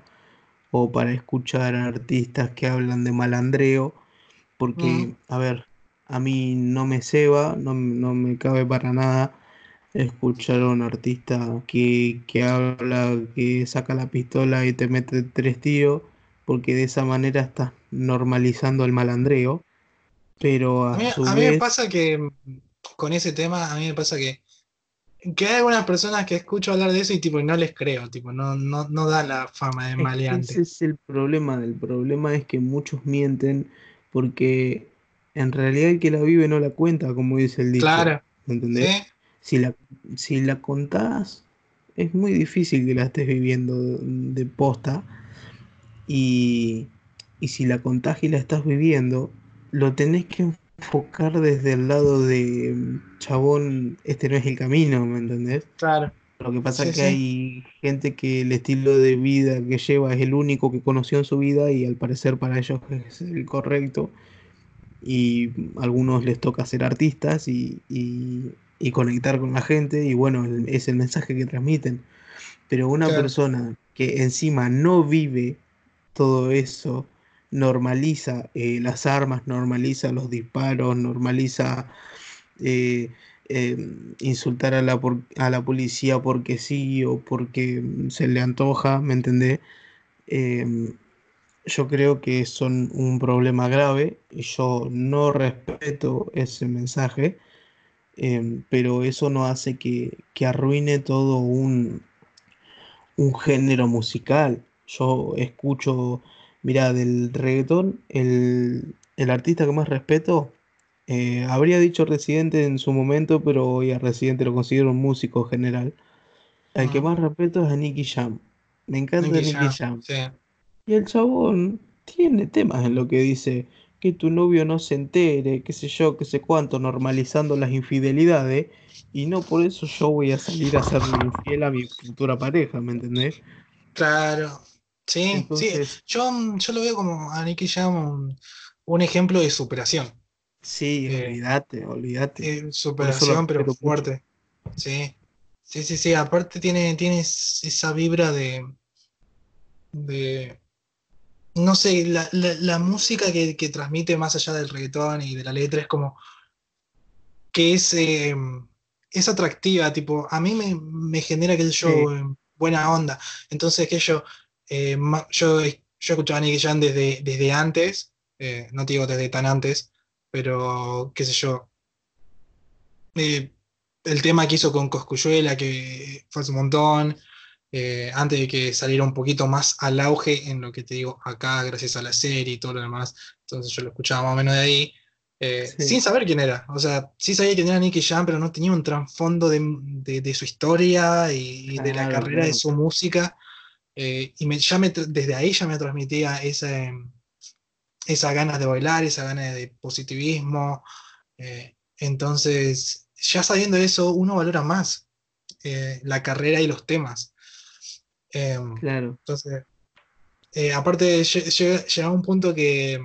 o para escuchar a artistas que hablan de malandreo, porque, Ujú, a ver, a mí no me ceba, no, no me cabe para nada escuchar a un artista que, que habla, que saca la pistola y te mete tres tiros, porque de esa manera estás normalizando el malandreo, pero A a mí, su a mí me pasa que mm, con ese tema, a mí me pasa que, que hay algunas personas que escucho hablar de eso y tipo no les creo, tipo, no, no, no da la fama de que ese maleante. es el problema, el problema es que muchos mienten porque en realidad el que la vive no la cuenta, como dice el dicho. Claro. ¿Me entendés? Si, la, si la contás, es muy difícil que la estés viviendo de posta. Y, y si la contás y la estás viviendo, lo tenés que enfocar desde el lado de mm, chabón, este no es el camino, ¿me entendés? Claro. Lo que pasa es que hay gente que el estilo de vida que lleva es el único que conoció en su vida y al parecer para ellos es el correcto. Y a algunos les toca ser artistas y, y, conectar con la gente y bueno, es el mensaje que transmiten. Pero una persona que encima no vive todo eso, normaliza eh, las armas, normaliza los disparos, normaliza eh, em, insultar a la, a la policía porque sí o porque se le antoja, ¿me entendés? Em, yo creo que son un problema grave y yo no respeto ese mensaje, em, pero eso no hace que, que arruine todo un, un género musical. Yo escucho Mira, del reggaetón, el, artista que más respeto, eh, habría dicho Residente en su momento, pero hoy a Residente lo considero un músico general. El que más respeto es a Nicky Jam. Me encanta Nicky, Jam. Y el chabón tiene temas en lo que dice que tu novio no se entere, qué sé yo, qué sé cuánto, normalizando las infidelidades, y no por eso yo voy a salir a ser infiel a mi futura pareja, ¿me entendés? Claro, Sí, sí. Yo, yo lo veo como a Nicky Jam un, ejemplo de superación. Sí, eh, olvídate, olvídate. Eh, superación, pero fuerte. Sí. Sí, sí, sí. Aparte tiene, tiene esa vibra de. de. No sé, la, música que, transmite más allá del reggaetón y de la letra es como. que es. Eh, es atractiva, tipo, a mí me, genera que yo buena onda. Entonces, que yo eh, yo, yo escuchaba a Nicky Jam desde, desde antes, eh, no te digo desde tan antes, pero qué sé yo. Eh, el tema que hizo con Coscuyuela, que fue hace un montón, antes de que saliera un poquito más al auge en lo que te digo acá, gracias a la serie y todo lo demás. Entonces yo lo escuchaba más o menos de ahí. sin saber quién era. O sea, sí sabía quién era Nicky Jam, pero no tenía un trasfondo de, su historia y, de la carrera de su música. Eh, y me, ya desde ahí ya me transmitía esa, esa ganas de bailar, esa ganas de positivismo. Eh, entonces, ya sabiendo eso, uno valora más eh, la carrera y los temas. Em, claro. Entonces, aparte, llega un punto que,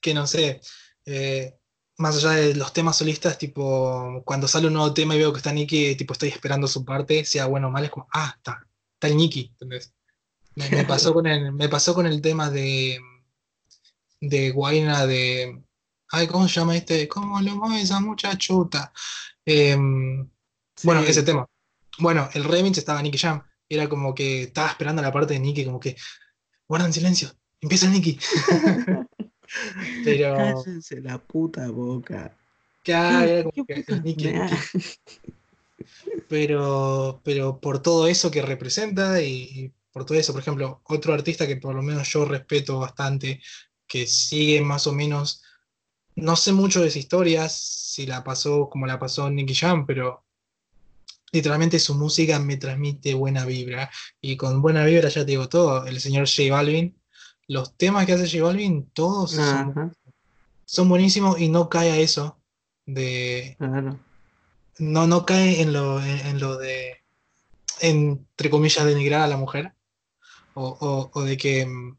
que no sé, más allá de los temas solistas, tipo, cuando sale un nuevo tema y veo que está Nicky, tipo, estoy esperando su parte, sea bueno o mal, es como, ah, está, tal Nicky, Me, pasó con el, me pasó con el tema de, de Guaina de. Ay, ¿cómo se llama este? ¿Cómo lo mueve esa muchachota? Em, bueno, ese tema. Bueno, el remix estaba Nicky Jam. Era como que estaba esperando la parte de Nicky, como que. Guardan silencio. Empieza el Nicky. Pero. Cállense la puta boca. Claro, era como que el Nicky pero, pero por todo eso que representa y, por todo eso, por ejemplo, otro artista que por lo menos yo respeto bastante, que sigue más o menos, no sé mucho de sus historias, si la pasó como la pasó Nicky Jam, pero literalmente su música me transmite buena vibra. Y con buena vibra ya te digo todo, el señor J Balvin, los temas que hace J Balvin, todos son, buenísimos y no cae a eso de, no, no cae en lo, en, lo de, entre comillas, denigrar a la mujer, o, o, de que mm,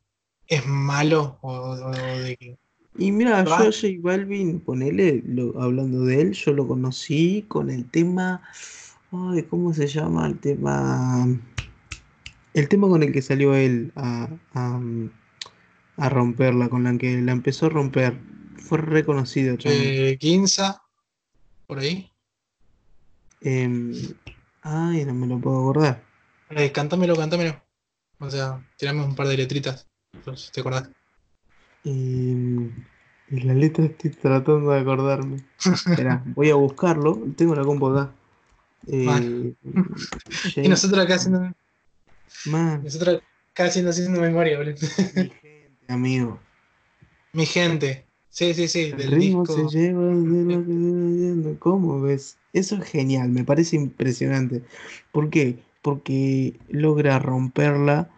es malo, o, de que... Y mira, yo a J Balvin, ponele, hablando de él, yo lo conocí con el tema, ay, ¿cómo se llama? El tema, el tema con el que salió él a, a, romperla, con la que la empezó a romper, fue reconocido. Eh, Ginza, por ahí. Em, ay, no me lo puedo acordar. Eh, cántamelo, cántamelo. O sea, tirame un par de letritas, si te acordás. Em, y la letra estoy tratando de acordarme. Espera, voy a buscarlo. Tengo la compu acá. Eh, y nosotros acá haciendo. Nosotros acá haciendo, haciendo memoria, Mi gente, amigo. Mi gente. Sí, sí, sí, El del ritmo disco. se lleva de lo que... ¿Cómo ves? Eso es genial, me parece impresionante. ¿Por qué? Porque logra romperla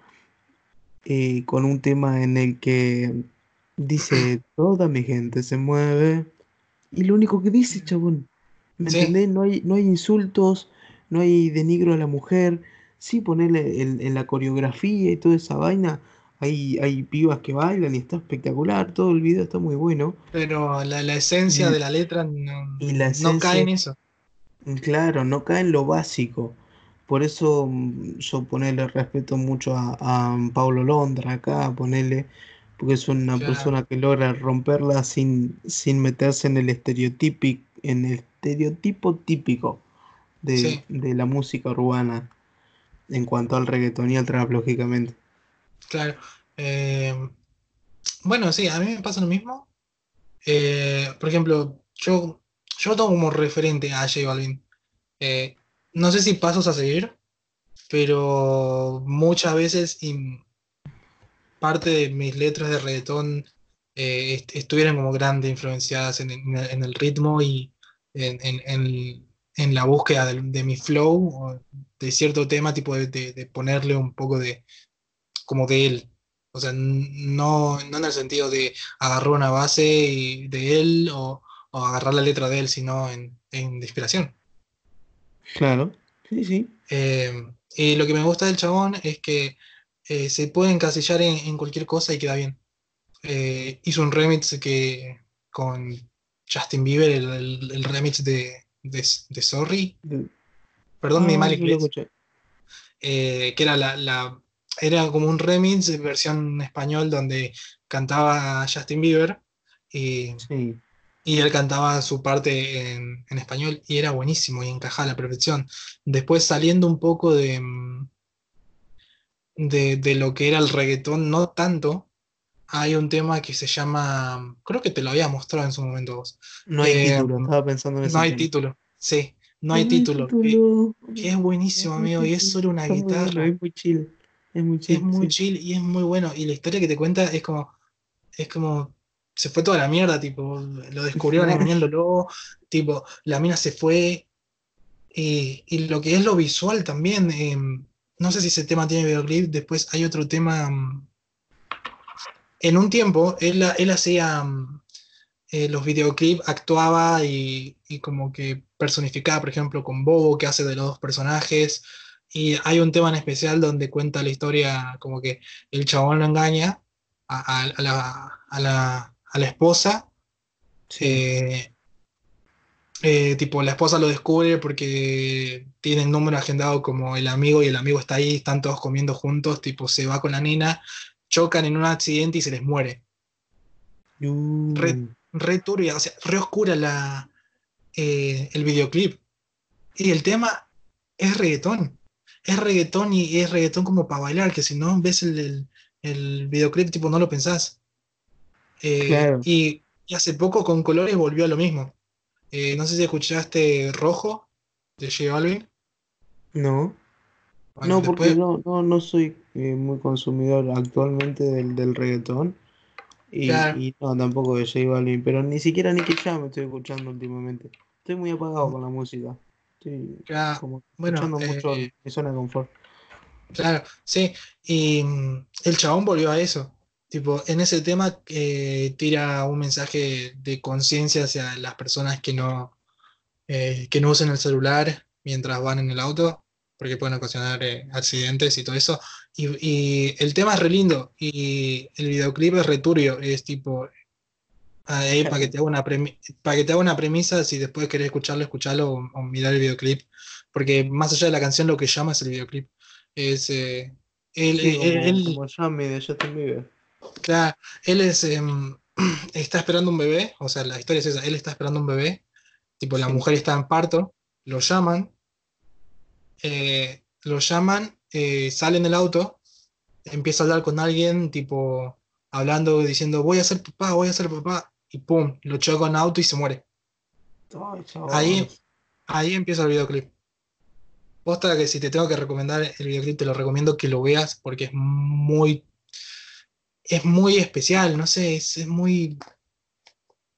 eh, con un tema en el que dice, toda mi gente se mueve. Y lo único que dice, chabón, ¿me Sí, entendés? No hay, no hay insultos, no hay denigro a la mujer. Sí, ponerle en, en la coreografía y toda esa vaina. Hay, hay pibas que bailan y está espectacular. Todo el video está muy bueno. pero la, la esencia Y, de la letra no, y la no cae en eso. Claro, no cae en lo básico. Por eso mm, yo ponerle respeto mucho a, a Paulo Londra acá, ponerle, porque es una Claro, persona que logra romperla sin, sin meterse en el estereotipi- en el estereotipo típico de, sí, de la música urbana en cuanto al reggaetón y al trap, lógicamente. claro. Eh, bueno, sí, a mí me pasa lo mismo. Eh, por ejemplo, yo, yo tomo como referente a J Balvin. Eh, no sé si pasos a seguir, pero muchas veces parte de mis letras de reggaetón eh, est- estuvieron como grandes influenciadas en, en en el ritmo y en, en- la búsqueda del- de, mi flow de cierto tema, tipo de, de- de ponerle un poco de como de él. O sea, no, no en el sentido de agarrar una base de él o, o agarrar la letra de él, sino en, en de inspiración. Claro, sí, sí. Eh, y lo que me gusta del chabón es que eh, se puede encasillar en, en cualquier cosa y queda bien. Eh, hizo un remix que con Justin Bieber, el, el- el remix de, de, de Sorry, De- perdón mi Ah, mal inglés, eh, que era la, la- era como un remix versión español donde cantaba Justin Bieber y, Sí, y él cantaba su parte en, en español y era buenísimo y encajaba a la perfección. Después saliendo un poco de, mm, de, de lo que era el reggaetón, no tanto, hay un tema que se llama, creo que te lo había mostrado en su momento vos. no hay Eh, título, estaba pensando en no ese hay tema. título, sí, no hay No título, que, es no buenísimo, amigo, y es solo una Está muy bueno, guitarra, es muy chill. Es muy es chill, muy sí. chill y es muy bueno, y la historia que te cuenta es como, es como, se fue toda la mierda, tipo, lo descubrieron engañándolo, tipo, la mina se fue, y, y lo que es lo visual también, eh, no sé si ese tema tiene videoclip, después hay otro tema, mm, en un tiempo, él, él hacía mm, eh, los videoclips, actuaba y, y como que personificaba, por ejemplo, con Bobo, que hace de los dos personajes. Y hay un tema en especial donde cuenta la historia, como que el chabón lo engaña a, a- a la, a la- a la esposa. Eh, eh, tipo, la esposa lo descubre porque tiene el número agendado como el amigo y el amigo está ahí, están todos comiendo juntos, tipo, se va con la nena, chocan en un accidente y se les muere. Re, Uh, re turbia, o sea, re oscura la, eh, el videoclip. Y el tema es reggaetón. Es reggaetón y es reggaetón como para bailar, que si no ves el, el- el videoclip, tipo, no lo pensás. Eh, claro. y, y hace poco con colores volvió a lo mismo. Eh, no sé si escuchaste Rojo de J Balvin. No. Bueno, No, porque no, no, no soy eh, muy consumidor actualmente del, del reggaetón. Y, claro, y no, tampoco de J Balvin, pero ni siquiera Nicky Jam estoy escuchando últimamente. Estoy muy apagado con la música. Estoy claro, como bueno, escuchando mucho eh, mi zona de confort. Claro, sí. Y mm, el chabón volvió a eso. Tipo, en ese tema eh, tira un mensaje de conciencia hacia las personas que no, eh, que no usen el celular mientras van en el auto, porque pueden ocasionar eh, accidentes y todo eso. Y, y el tema es re lindo y el videoclip es re turbio. Es tipo, ahí para que te haga una para que te haga una premisa, si después querés escucharlo, escucharlo o, o mirar el videoclip. Porque más allá de la canción, lo que llama es el videoclip. Es, eh, él, Sí, él- como, él- como Yami de Justin Bieber. Claro, él es, em, está esperando un bebé, o sea, la historia es esa, él está esperando un bebé, tipo la Sí. mujer está en parto, lo llaman, eh, lo llaman, eh, sale en el auto, empieza a hablar con alguien, tipo, hablando, diciendo, voy a ser papá, voy a ser papá, y pum, lo choca en auto y se muere. Ay. Ahí, ahí empieza el videoclip. Posta que si te tengo que recomendar el videoclip, te lo recomiendo que lo veas porque es muy, es muy especial, no sé, es, es muy,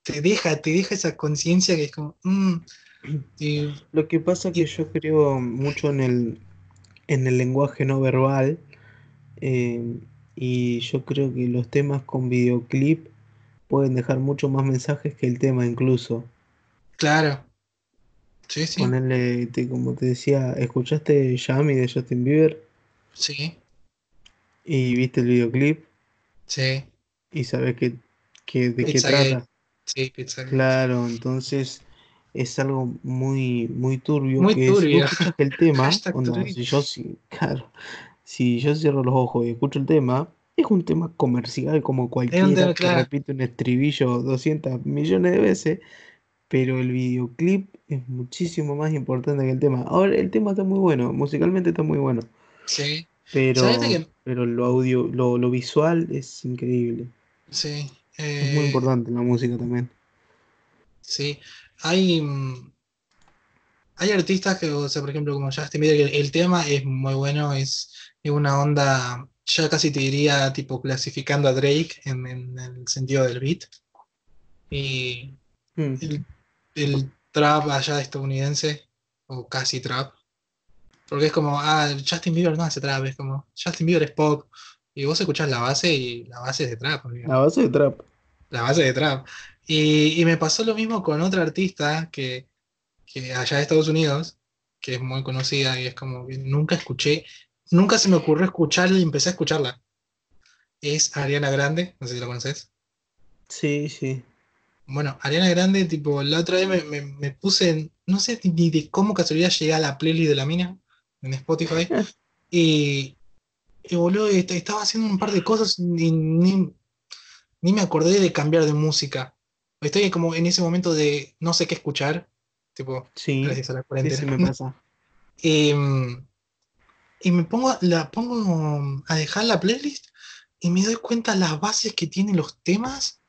te deja, te deja esa conciencia que es como. mm, y- Lo que pasa que yo creo mucho en el, en el lenguaje no verbal eh, y yo creo que los temas con videoclip pueden dejar mucho más mensajes que el tema incluso. claro. Sí, sí. Ponerle, te- como te decía, ¿escuchaste Yami de Justin Bieber? Sí, Y viste el videoclip sí. y sabes que, que- de qué trata. Sí, pizza. Claro, entonces es algo muy, muy turbio Muy que si turbio. escuchas el tema, onda, si yo sí, claro, si yo cierro los ojos y escucho el tema, es un tema comercial como cualquiera tema, que claro. repite un estribillo 200 millones de veces, pero el videoclip es muchísimo más importante que el tema. Ahora el tema está muy bueno, musicalmente está muy bueno, Sí, pero, ¿Sabes de que- pero lo audio, lo, lo visual es increíble. sí. Es muy eh, importante la música también. Sí, hay, mm, hay artistas que, o sea, por ejemplo, como Justin Bieber, que el tema es muy bueno, es, es una onda, ya casi te diría, tipo clasificando a Drake en, en el sentido del beat. Y Mm. el, el trap allá estadounidense, o casi trap, porque es como, ah, Justin Bieber no hace trap, es como, Justin Bieber es pop, y vos escuchás la base y la base es de trap, amigo A base de trap. la base de trap. Y, y me pasó lo mismo con otra artista que, que allá de Estados Unidos, que es muy conocida y es como que nunca escuché, nunca se me ocurrió escucharla y empecé a escucharla. Es Ariana Grande, no sé si la conoces. Sí, sí. Bueno, Ariana Grande, tipo, la otra vez me, me- me puse, en- no sé ni de cómo casualidad llegué a la playlist de la mina en Spotify. y, y boludo, est- estaba haciendo un par de cosas y ni, ni me acordé de cambiar de música. Estoy como en ese momento de no sé qué escuchar, tipo, Sí, gracias a la sí, cuarentena. sí me pasa. Em, y me pongo, la pongo a dejar la playlist y me doy cuenta las bases que tienen los temas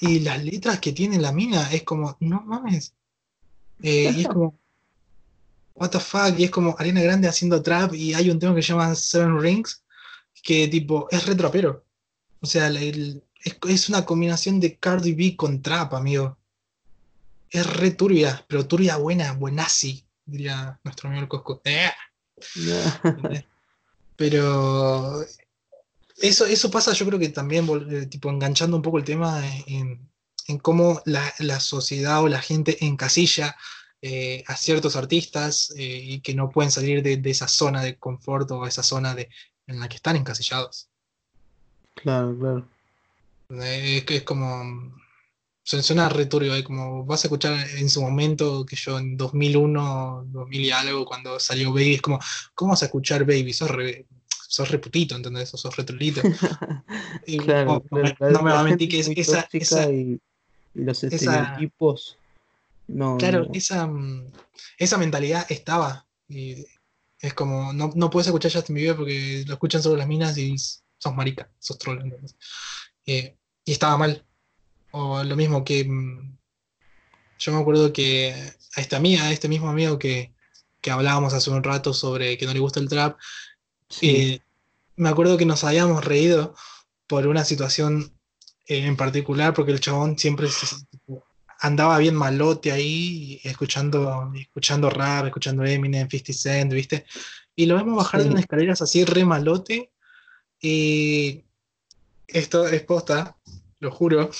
y las letras que tiene la mina. Es como, no mames. Eh, y es como, what the fuck. Y es como Ariana Grande haciendo trap y hay un tema que se llama Seven Rings que tipo es re trapero. O sea, el- el- es, es una combinación de Cardi B con trap, amigo. Es re turbia, pero turbia buena, buenazi, diría nuestro amigo el Cosco. Eh, Pero eso, eso pasa, yo creo que también, eh, tipo, enganchando un poco el tema en, en cómo la, la sociedad o la gente encasilla eh, a ciertos artistas eh, y que no pueden salir de, de esa zona de confort o esa zona de, en la que están encasillados. Claro, claro. Eh, Es que es como. Suena re turbio, eh, como vas a escuchar en su momento, que yo en 2001, 2000 y algo, cuando salió Baby, es como, ¿cómo vas a escuchar Baby? Sos re, sos re putito, ¿entendés? Sos re trulito. Y Claro, no, no me- va a mentir que es esa, esa, y, y los estereotipos. No, claro, no. esa, mm, esa mentalidad estaba. Y es como, no, no puedes escuchar Justin Bieber porque lo escuchan solo las minas y sos marica, sos troll. Eh, y estaba mal. O lo mismo que mm, yo me acuerdo que a esta amiga, a este mismo amigo que, que hablábamos hace un rato sobre que no le gusta el trap, Sí, eh, me acuerdo que nos habíamos reído por una situación eh, en particular, porque el chabón siempre se- andaba bien malote ahí, escuchando, escuchando rap, escuchando Eminem, 50 Cent, ¿viste? Y lo vemos bajar de unas escaleras así re malote, y esto es posta, lo juro.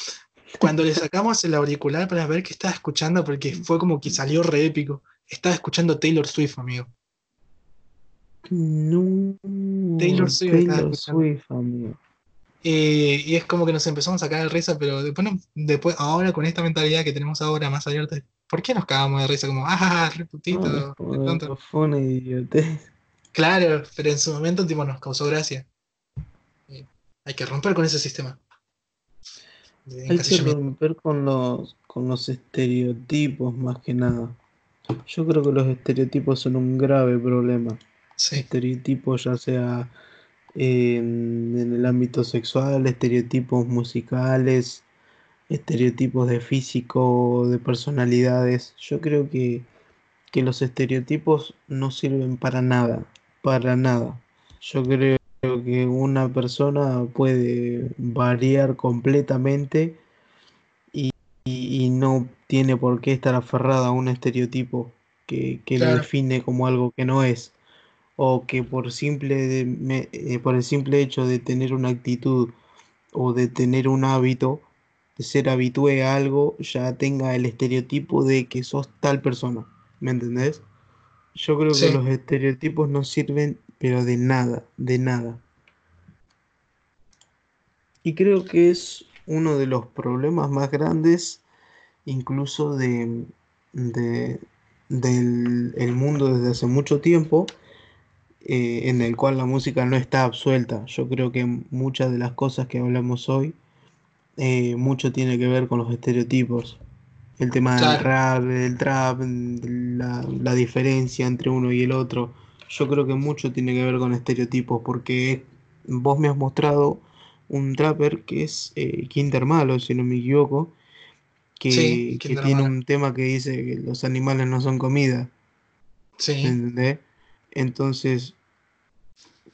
Cuando le sacamos el auricular para ver qué estaba escuchando, porque fue como que salió re épico, estaba escuchando Taylor Swift, amigo. No, Taylor Swift Taylor. Swift, amigo. Eh, y es como que nos empezamos a cagar de risa, pero después, no- después, ahora con esta mentalidad que tenemos ahora más abierta, ¿por qué nos cagamos de risa? Como, ah, re putito, No, re joder, tonto". fue una idiotez. Claro, pero en su momento tipo, nos causó gracia. Eh, hay que romper con ese sistema. Hay que romper con los, con los estereotipos más que nada. Yo creo que los estereotipos son un grave problema. Sí, Estereotipos ya sea en, en el ámbito sexual, estereotipos musicales, estereotipos de físico, de personalidades. Yo creo que, que los estereotipos no sirven para nada, para nada. Yo creo que una persona puede variar completamente y, y- y no tiene por qué estar aferrada a un estereotipo que, que lo define como algo que no es, o que por simple de- me- eh, por el simple hecho de tener una actitud o de tener un hábito, de ser habitué a algo, ya tenga el estereotipo de que sos tal persona. ¿Me entendés? Yo creo que los estereotipos no sirven, pero de nada, de nada. Y creo que es uno de los problemas más grandes, incluso de, de- del el mundo desde hace mucho tiempo, eh, en el cual la música no está absuelta. Yo creo que muchas de las cosas que hablamos hoy, eh, mucho tiene que ver con los estereotipos. El tema del rap, del trap, la, la diferencia entre uno y el otro. Yo creo que mucho tiene que ver con estereotipos, porque vos me has mostrado un trapper que es eh, Kinder Malo, si no me equivoco, sí, que, tiene Malo, un tema que dice que los animales no son comida, ¿me sí, entendés? Entonces,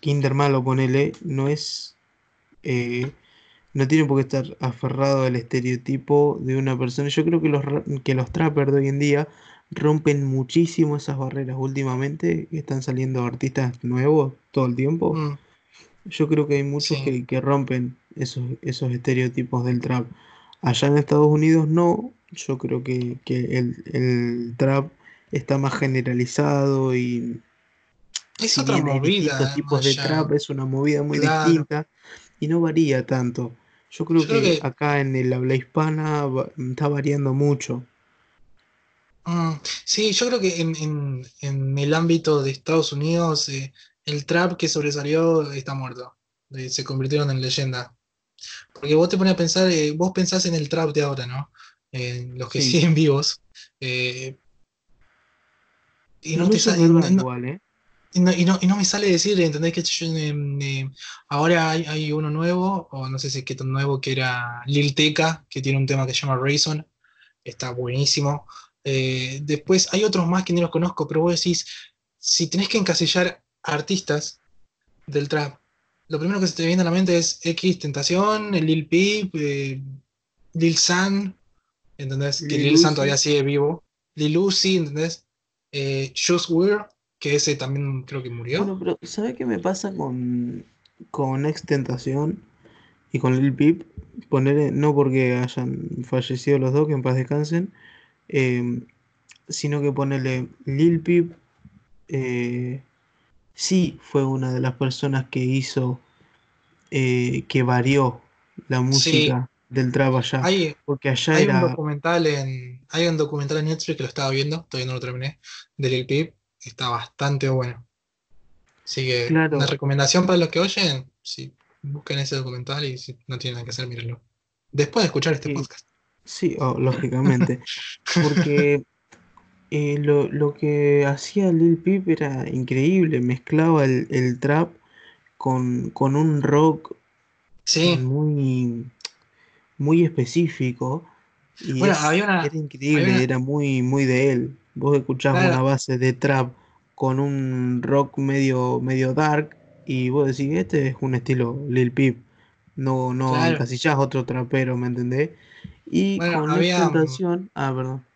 Kinder Malo, ponele, no es, eh, no tiene por qué estar aferrado al estereotipo de una persona. Yo creo que los, que los trappers de hoy en día rompen muchísimo esas barreras últimamente, están saliendo artistas nuevos todo el tiempo. mm, Yo creo que hay muchos sí, que, que rompen esos, esos estereotipos del trap. Allá en Estados Unidos no, yo creo que, que el, el trap está más generalizado y es si otra bien hay distintos movida tipos de trap, es una movida muy claro. distinta y no varía tanto. Yo creo Yo creo que acá en el habla hispana está variando mucho. Mm, sí, yo creo que en, en- en el ámbito de Estados Unidos, eh, el trap que sobresalió está muerto. Eh, se convirtieron en leyenda. Porque vos te pones a pensar, eh, vos pensás en el trap de ahora, ¿no? En los que Sí, siguen vivos. y no no, te eso es sa- y no, verdad y no- igual, ¿eh? Y no- y no- y no me sale decir, ¿entendés? Que yo, eh, eh, ahora hay, hay uno nuevo, o no sé si es que tan nuevo, que era Lil Tecca, que tiene un tema que se llama Rayson está buenísimo. Eh, después hay otros más que ni los conozco, pero vos decís, si tenés que encasillar artistas del trap, lo primero que se te viene a la mente es X Tentación, Lil Peep, Lil San, ¿entendés? Que Lil San todavía sigue vivo. Lil Uzi, ¿entendés? Juice WRLD, que ese también creo que murió. Bueno, pero ¿sabes qué me pasa con, con Extentación y con Lil Peep? Poner, no porque hayan fallecido los dos, que en paz descansen, eh, sino que ponerle Lil Peep eh, sí fue una de las personas que hizo, eh, que varió la Sí, música del trap allá, hay, porque allá hay un era, documental en, hay un documental en Netflix que lo estaba viendo, todavía no lo terminé, de Lil Peep, está bastante bueno. Así que una claro, recomendación para los que oyen, si busquen ese documental y si no tienen nada que hacer, mírenlo. Después de escuchar este sí, podcast. sí, oh, lógicamente, porque eh, lo, lo que hacía Lil Peep era increíble, mezclaba el, el trap con, con un rock Sí, muy, muy específico y bueno, es, había una, era increíble, una, era muy, muy de él. Vos escuchás una base de trap con un rock medio, medio dark y vos decís, este es un estilo Lil Peep. No, no claro. encasillás otro trapero, ¿me entendés? Y Bueno, con había, mm, Extentación, ah, perdón.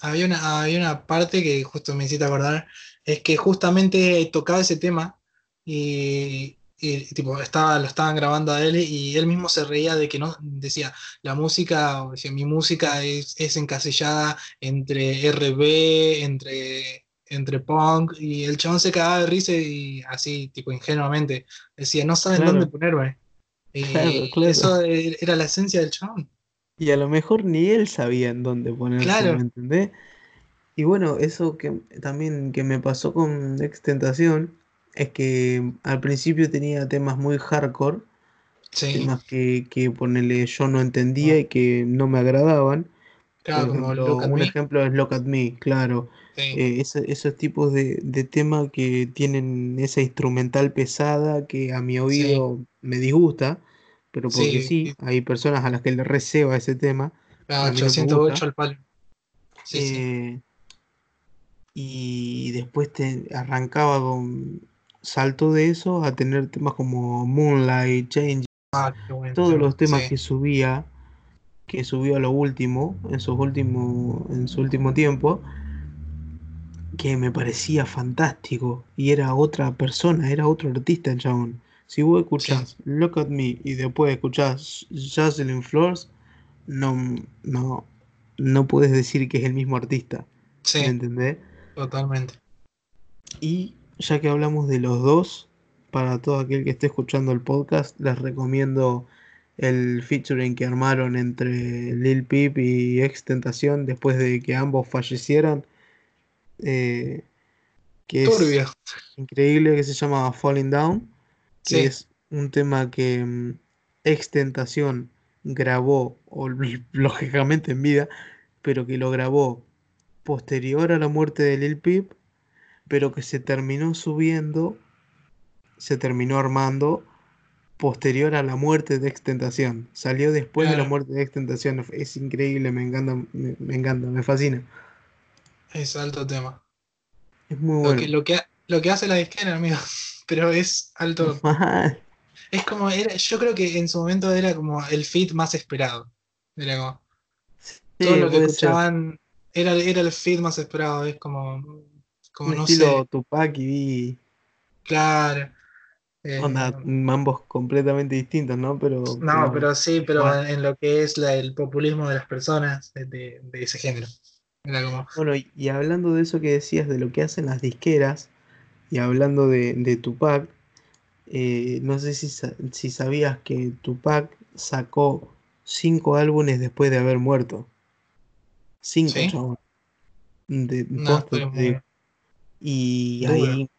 había una, había una parte que justo me hiciste acordar, es que justamente tocaba ese tema y, y, tipo, estaba, lo estaban grabando a él y él mismo se reía de que no, decía, la música, o decía, mi música es, es encasillada entre RB, entre, entre punk, y el chabón se cagaba de risa y así, tipo, ingenuamente, decía, no saben dónde Claro, ponerme. claro, Y claro. eso e- era la esencia del chabón. Y a lo mejor ni él sabía en dónde ponerse, ¿me Claro, entendés? Y bueno, eso que también que me pasó con Extentación es que al principio tenía temas muy hardcore, sí, temas que, que ponele yo no entendía como, y que no me agradaban. Claro, como ejemplo, un Me, ejemplo es Look at Me, claro. sí, Eh, ese- esos tipos de, de temas que tienen esa instrumental pesada que a mi sí, oído me disgusta, pero porque sí, hay personas a las que le receba ese tema, gusta. 808 al palo. Sí, sí. Eh, y después te arrancaba con salto de eso a tener temas como Moonlight, Change, Ah, todos tema. los temas Sí, que subía que subió a lo último, en, sus último, en su último tiempo, que me parecía fantástico y era otra persona, era otro artista el chabón. Si vos escuchás Look at Me y después escuchás Jocelyn Flores, no, no, no puedes decir que es el mismo artista. Sí, ¿Me entendés? totalmente. Y ya que hablamos de los dos, para todo aquel que esté escuchando el podcast, les recomiendo el featuring que armaron entre Lil Peep y Extentación después de que ambos fallecieran. Eh, que es increíble, que se llama Falling Down, que Sí. es un tema que mm, Extentación grabó, o lógicamente en vida, pero que lo grabó posterior a la muerte de Lil Peep, pero que se terminó subiendo, se terminó armando posterior a la muerte de Extentación. Salió después de la muerte de Extentación. Es increíble, me encanta, me, me encanta, me fascina. Es alto tema. Es muy Lo bueno. que, lo que, lo que hace la disquera, amigo. Pero es alto. Mal. Es como, era, yo creo que en su momento era como el fit más esperado. Era como, Sí, todo lo que ser. escuchaban era, era el fit más esperado. Es como, como Un no estilo sé, Tupac y claro. eh, onda, ambos completamente distintos, ¿no? Pero, no, pero sí, pero bueno. en, lo que es la- el populismo de las personas de, de- de ese género. Era como, Bueno, y, y hablando de eso que decías, de lo que hacen las disqueras, y hablando de, de Tupac, eh, no sé si, si sabías que Tupac sacó cinco álbumes después de haber muerto. Cinco. De, no, muy Y hay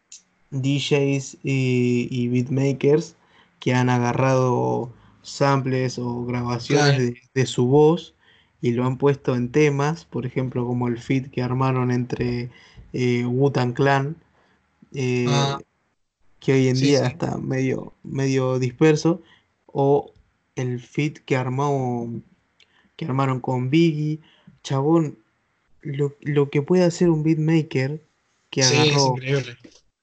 DJs y, y beatmakers que han agarrado samples o grabaciones de, de su voz y lo han puesto en temas, por ejemplo, como el feat que armaron entre eh, Wu-Tang Clan, eh, Ah, que hoy en sí, día sí. está medio, medio disperso, o el feat que armó, que armaron con Biggie. Chabón, lo, lo que puede hacer un beatmaker que Sí, agarró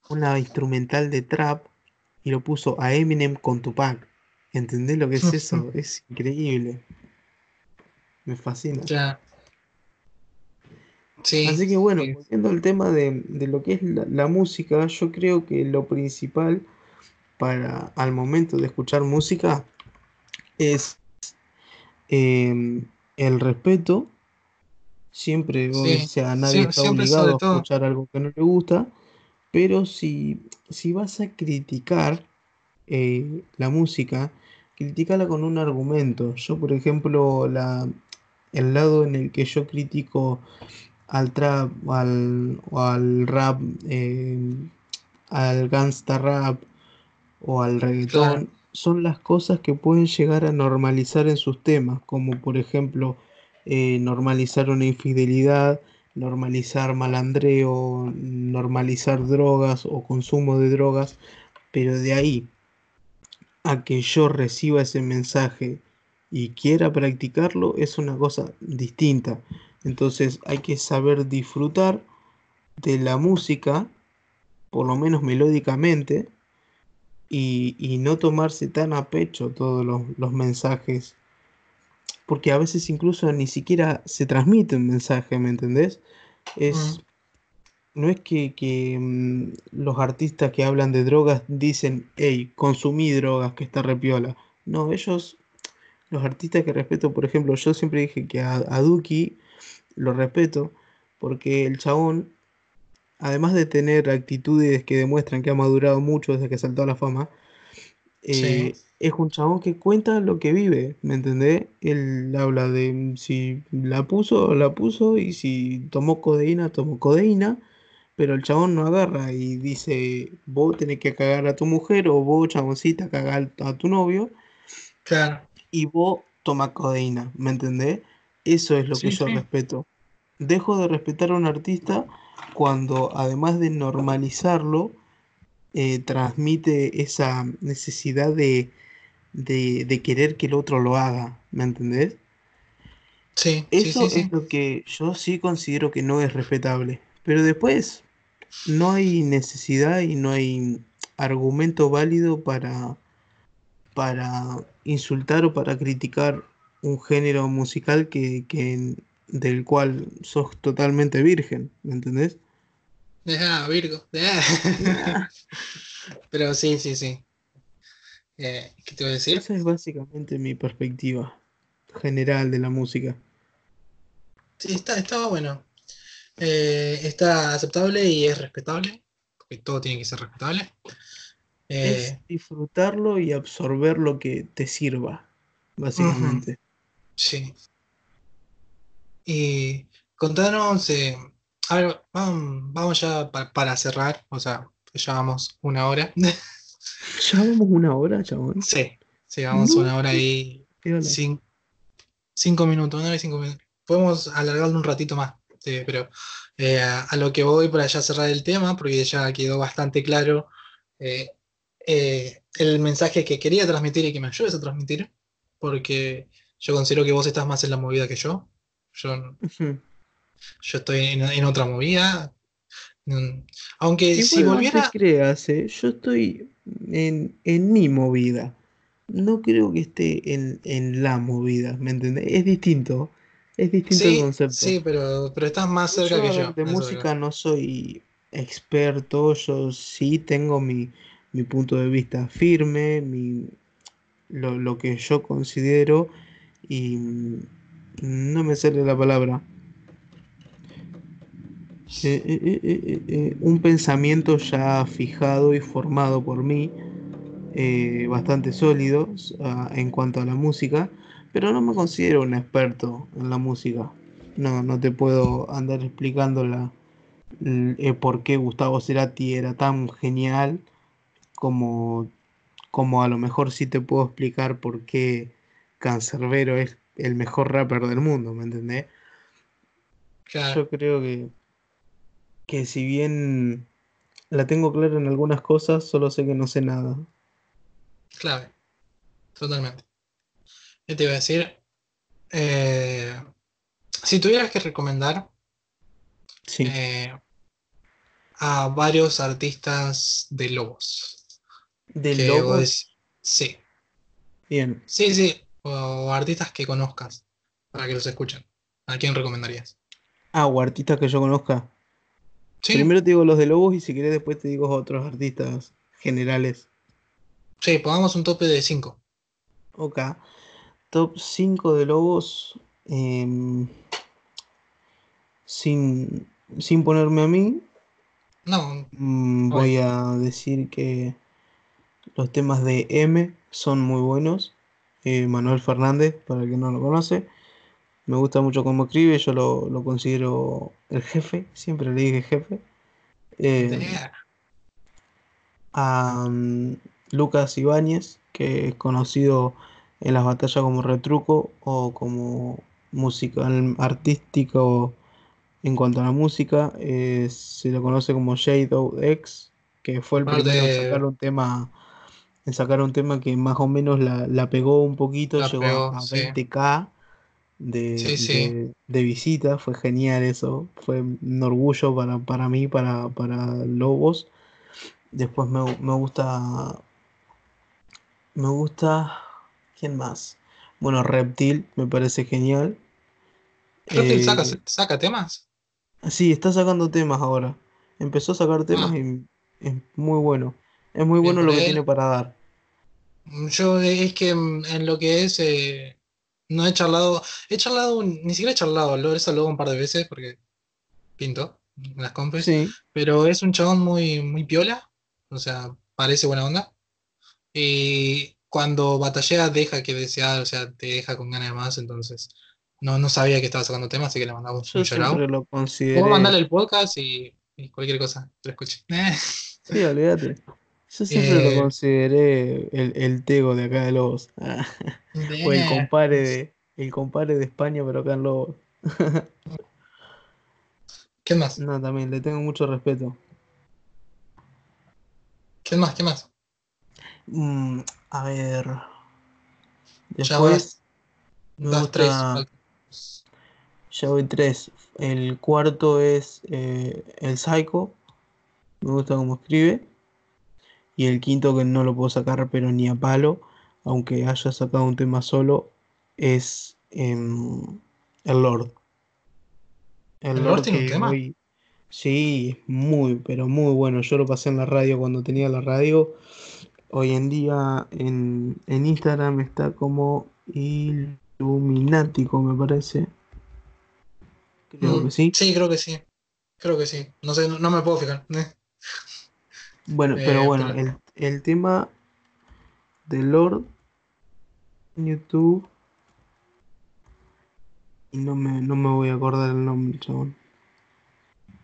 una instrumental de trap y lo puso a Eminem con Tupac. ¿Entendés lo que es eso? Es increíble. Me fascina. Ya. Sí, Así que bueno, sí. volviendo al tema de, de lo que es la, la música, yo creo que lo principal para al momento de escuchar música es eh, el respeto. Siempre, Sí, o sea, nadie está obligado a escuchar algo que no le gusta, pero si, si vas a criticar eh, la música, criticala con un argumento. Yo, por ejemplo, la, el lado en el que yo critico al trap al, o al rap, eh, al gangsta rap o al reggaetón, Claro. son las cosas que pueden llegar a normalizar en sus temas, como por ejemplo eh, normalizar una infidelidad, normalizar malandreo, normalizar drogas o consumo de drogas, pero de ahí a que yo reciba ese mensaje y quiera practicarlo es una cosa distinta. Entonces hay que saber disfrutar de la música, por lo menos melódicamente, y, y no tomarse tan a pecho todos los, los mensajes, porque a veces incluso ni siquiera se transmite un mensaje, ¿me entendés? Es, no es que, que, mm, los artistas que hablan de drogas dicen, hey, consumí drogas, que está repiola. No, ellos, los artistas que respeto, por ejemplo, yo siempre dije que a, a Duki lo respeto, porque el chabón, además de tener actitudes que demuestran que ha madurado mucho desde que saltó a la fama, eh, es un chabón que cuenta lo que vive, ¿me entendés? Él habla de si la puso, la puso, y si tomó codeína, tomó codeína, pero el chabón no agarra y dice, vos tenés que cagar a tu mujer o vos, chaboncita, cagar a tu novio Claro. y vos toma codeína, ¿me entendés? Eso es lo que yo sí. respeto. Dejo de respetar a un artista cuando, además de normalizarlo, eh, transmite esa necesidad de, de, de querer que el otro lo haga, ¿me entendés? Sí, Eso sí, sí. es lo que yo sí considero que no es respetable. Pero después no hay necesidad y no hay argumento válido para, para insultar o para criticar un género musical que, que del cual sos totalmente virgen, ¿me entendés? Ah, Virgo. Ah. Pero sí, sí, sí. Eh, ¿Qué te voy a decir? Esa es básicamente mi perspectiva general de la música. Sí, está, está bueno. Eh, está aceptable y es respetable, porque todo tiene que ser respetable. es Eh, disfrutarlo y absorber lo que te sirva, básicamente. sí. Y contanos, eh, a ver, vamos, vamos ya pa- para cerrar, o sea, ya vamos una hora. Ya vamos una hora, chabón. Sí, sí, vamos No. una hora y cinco minutos, una hora y cinco minutos. Podemos alargarlo un ratito más, sí, pero eh, a, a lo que voy para ya cerrar el tema, porque ya quedó bastante claro eh, eh, el mensaje que quería transmitir y que me ayudes a transmitir, porque yo considero que vos estás más en la movida que yo. Yo, yo estoy en, en otra movida. Mm, Aunque Igual si no volviera... te creas, eh, Yo estoy en, en mi movida. No creo que esté en, en la movida, ¿me entendés? Es distinto. Es distinto el Sí, concepto. sí, pero, pero estás más cerca Yo que yo. de música no soy experto, yo sí tengo mi, mi punto de vista firme, mi, lo, lo que yo considero y mm, no me sale la palabra. Eh, eh, eh, un pensamiento ya fijado y formado por mí, bastante sólido ah, en cuanto a la música, pero no me considero un experto en la música. No, no te puedo andar explicando la, por qué Gustavo Cerati era tan genial como, como a lo mejor sí te puedo explicar por qué Cancerbero es el mejor rapper del mundo, ¿me entendés? Claro, Yo creo que, que si bien la tengo clara en algunas cosas, solo sé que no sé nada. clave. Totalmente. ¿Qué te iba a decir? Eh, si tuvieras que recomendar Sí, eh, a varios artistas de Lobos. de lobos, Sí, bien. sí, sí. O artistas que conozcas para que los escuchen. ¿A quién recomendarías? Ah, o artistas que yo conozca. Sí, Primero te digo los de Lobos y si querés después te digo otros artistas generales. sí, pongamos un tope de 5. Ok. Top 5 de Lobos. em, sin, sin ponerme a mí, No, mm, Oye. voy a decir que los temas de M son muy buenos. Eh, Manuel Fernández, para el que no lo conoce. Me gusta mucho cómo escribe, yo lo, lo considero el jefe, siempre le dije jefe. Eh, a mm, Lucas Ibáñez, que es conocido en las batallas como retruco o como musical artístico en cuanto a la música. eh, se lo conoce como Shadow X, que fue el primero en sacar un tema, en sacar un tema que más o menos la, la pegó un poquito, La llegó pegó, a sí. 20k. De, Sí, sí. de- de visita, fue genial eso, fue un orgullo para, para mí, para, para Lobos. Después me, me gusta. Me gusta. ¿Quién más? Bueno, Reptil me parece genial. Reptil Eh, saca, saca temas. sí, está sacando temas ahora. Empezó a sacar temas Ah. y es muy bueno. Es muy Bien bueno lo que él. tiene para dar. Yo eh, es que en lo que es, eh, no he charlado, he charlado, ni siquiera he charlado, lo he saludado un par de veces porque pinto en las compras, Sí, pero es un chabón muy, muy piola, o sea, parece buena onda. Y cuando batallea deja que desear, o sea, te deja con ganas de más, entonces no, no sabía que estaba sacando temas, así que le mandamos yo un shout lo consideré. Puedo mandarle el podcast y, y cualquier cosa, que lo escuche. Sí, olvídate. Yo siempre Eh. lo consideré el, el Tego de acá de Lobos. O el compadre de, el compadre de España, pero acá en Lobos. ¿Qué más? No, también le tengo mucho respeto. ¿Qué más? ¿Qué más? Mm, a ver. Ya Después vas. Das tres. ya voy tres. El cuarto es eh, el Psycho. Me gusta cómo escribe. Y el quinto que no lo puedo sacar, pero ni a palo. Aunque haya sacado un tema solo. es em, el Lord. ¿El Lord tiene un tema? hoy- sí, muy, pero muy bueno. Yo lo pasé en la radio cuando tenía la radio. Hoy en día en, en Instagram está como Illuminático, me parece. Creo Mm, que sí. Sí, creo que sí. Creo que sí. No sé, no, no me puedo fijar. Eh. Bueno, Eh, pero bueno, el, el tema de Lord en YouTube. Y no me, no me voy a acordar el nombre, chabón.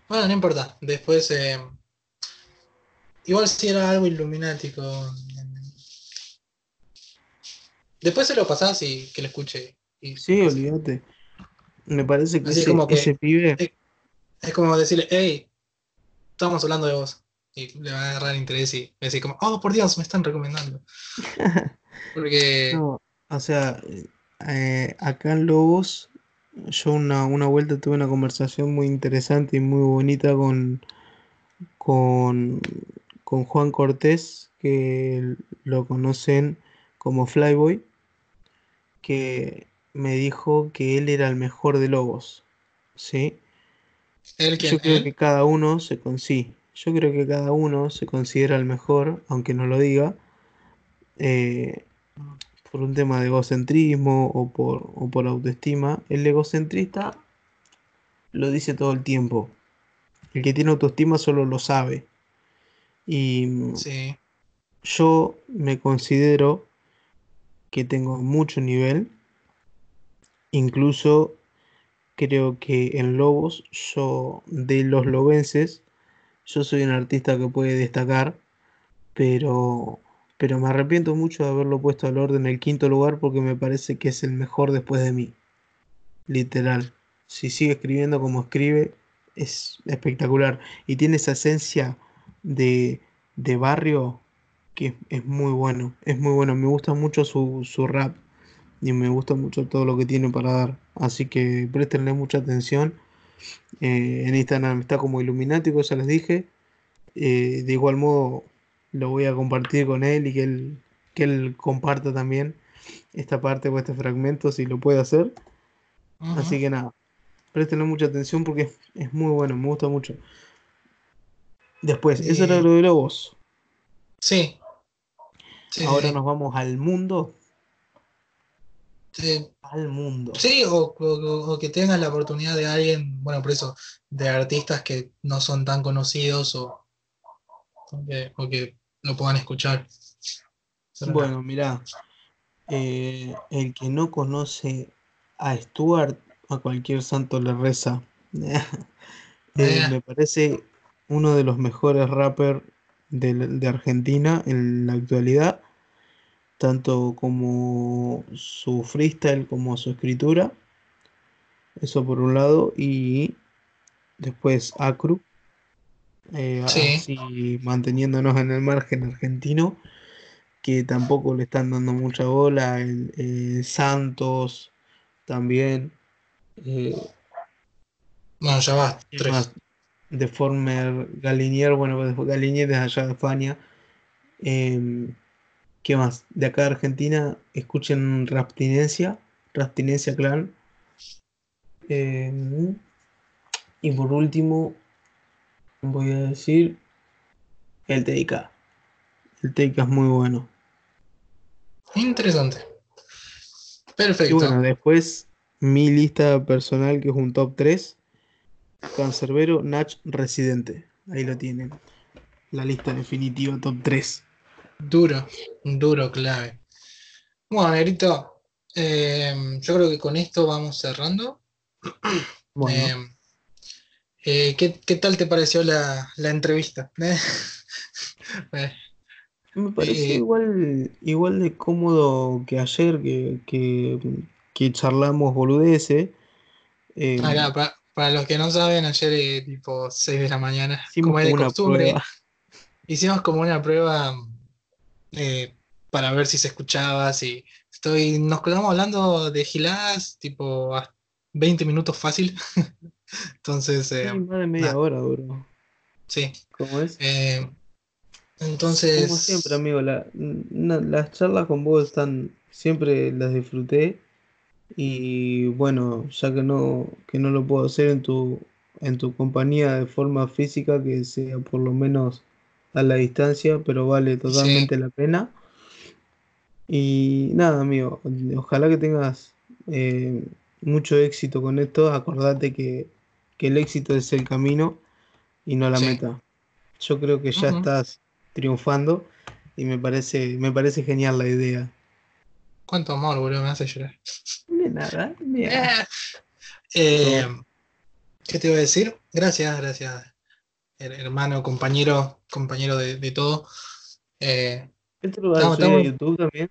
Bueno, no importa. Después. eh, igual si era algo iluminático. Después se lo pasás y que lo escuche. Y Sí, olvídate. Me parece que Así ese, como que- ese pibe. eh, es como decirle, hey, estamos hablando de vos. Y le va a agarrar interés y va a decir como, oh, por Dios, me están recomendando. Porque. No, o sea, eh, acá en Lobos, yo una, una vuelta tuve una conversación muy interesante y muy bonita con, con, con Juan Cortés, que lo conocen como Flyboy, que me dijo que él era el mejor de Lobos, ¿sí? Yo creo ¿Él? que cada uno se con sí, yo creo que cada uno se considera el mejor, aunque no lo diga, eh, por un tema de egocentrismo o por, o por autoestima. El egocentrista lo dice todo el tiempo. El que tiene autoestima solo lo sabe. Y Sí. yo me considero que tengo mucho nivel. Incluso creo que en Lobos, yo de los lobenses, yo soy un artista que puede destacar, pero, pero me arrepiento mucho de haberlo puesto al orden en el quinto lugar porque me parece que es el mejor después de mí. Literal. Si sigue escribiendo como escribe, es espectacular. Y tiene esa esencia de, de barrio que es muy bueno. Es muy bueno. Me gusta mucho su, su rap y me gusta mucho todo lo que tiene para dar. Así que préstenle mucha atención. Eh, en Instagram está como Iluminático, ya les dije. Eh, de igual modo, lo voy a compartir con él y que él, que él comparta también esta parte o este fragmento si lo puede hacer. Así que nada, préstenle mucha atención porque es, es muy bueno, me gusta mucho. Después, eso era Eh, lo de Lobos. Sí. Sí, sí, Ahora sí. nos vamos al mundo. Sí, Al mundo. Sí, o, o- o que tengas la oportunidad de alguien, bueno, por eso, de artistas que no son tan conocidos o, o que, que lo puedan escuchar. Bueno, mirá, eh, el que no conoce a Stuart, a cualquier santo le reza. Eh, Eh. me parece uno de los mejores rappers de, de Argentina en la actualidad, tanto como su freestyle como su escritura. Eso por un lado, y después Acru, eh, Sí. así manteniéndonos en el margen argentino que tampoco le están dando mucha bola. El, eh, Santos también. eh, Bueno, ya va, ¿qué tres. Deformer, Galinier, bueno, pues Galinier es allá de España. Em, ¿qué más? De acá de Argentina, escuchen Raptinencia, Raptinencia Clan. Em, y por último, voy a decir el TIK. El TIK es muy bueno. Interesante. Y Perfecto. bueno, después mi lista personal que es un top 3. Cancerbero, Nach, Residente. Ahí lo tienen. La lista definitiva top 3. Duro, duro, clave. Bueno, Negrito, eh, yo creo que con esto vamos cerrando. Bueno, Eh, eh, ¿qué, qué tal te pareció la, la entrevista? Me pareció igual, igual de cómodo que ayer que, que, que charlamos boludeces. Eh, acá, pa- para los que no saben, ayer tipo 6 de la mañana, como es de costumbre, prueba. hicimos como una prueba eh, para ver si se escuchaba, si estoy, nos quedamos hablando de giladas, tipo a 20 minutos fácil. Entonces, eh, Sí, más de media hora duró. sí. ¿Cómo es? Eh, entonces, Como siempre, amigo, la- na- las charlas con vos están, siempre las disfruté Y bueno, ya que no, que no lo puedo hacer en tu, en tu compañía de forma física, que sea por lo menos a la distancia, pero vale totalmente la pena. Y nada, amigo, ojalá que tengas eh, mucho éxito con esto. Acordate que, el éxito es el camino y no la meta. Yo creo que ya estás triunfando y me parece, me parece genial la idea. Cuánto amor, boludo, me hace llorar. De nada, eh, ¿Qué te iba a decir? Gracias, gracias, hermano, compañero, compañero de, todo. Eh, ¿Esto lo vas a subir a YouTube también?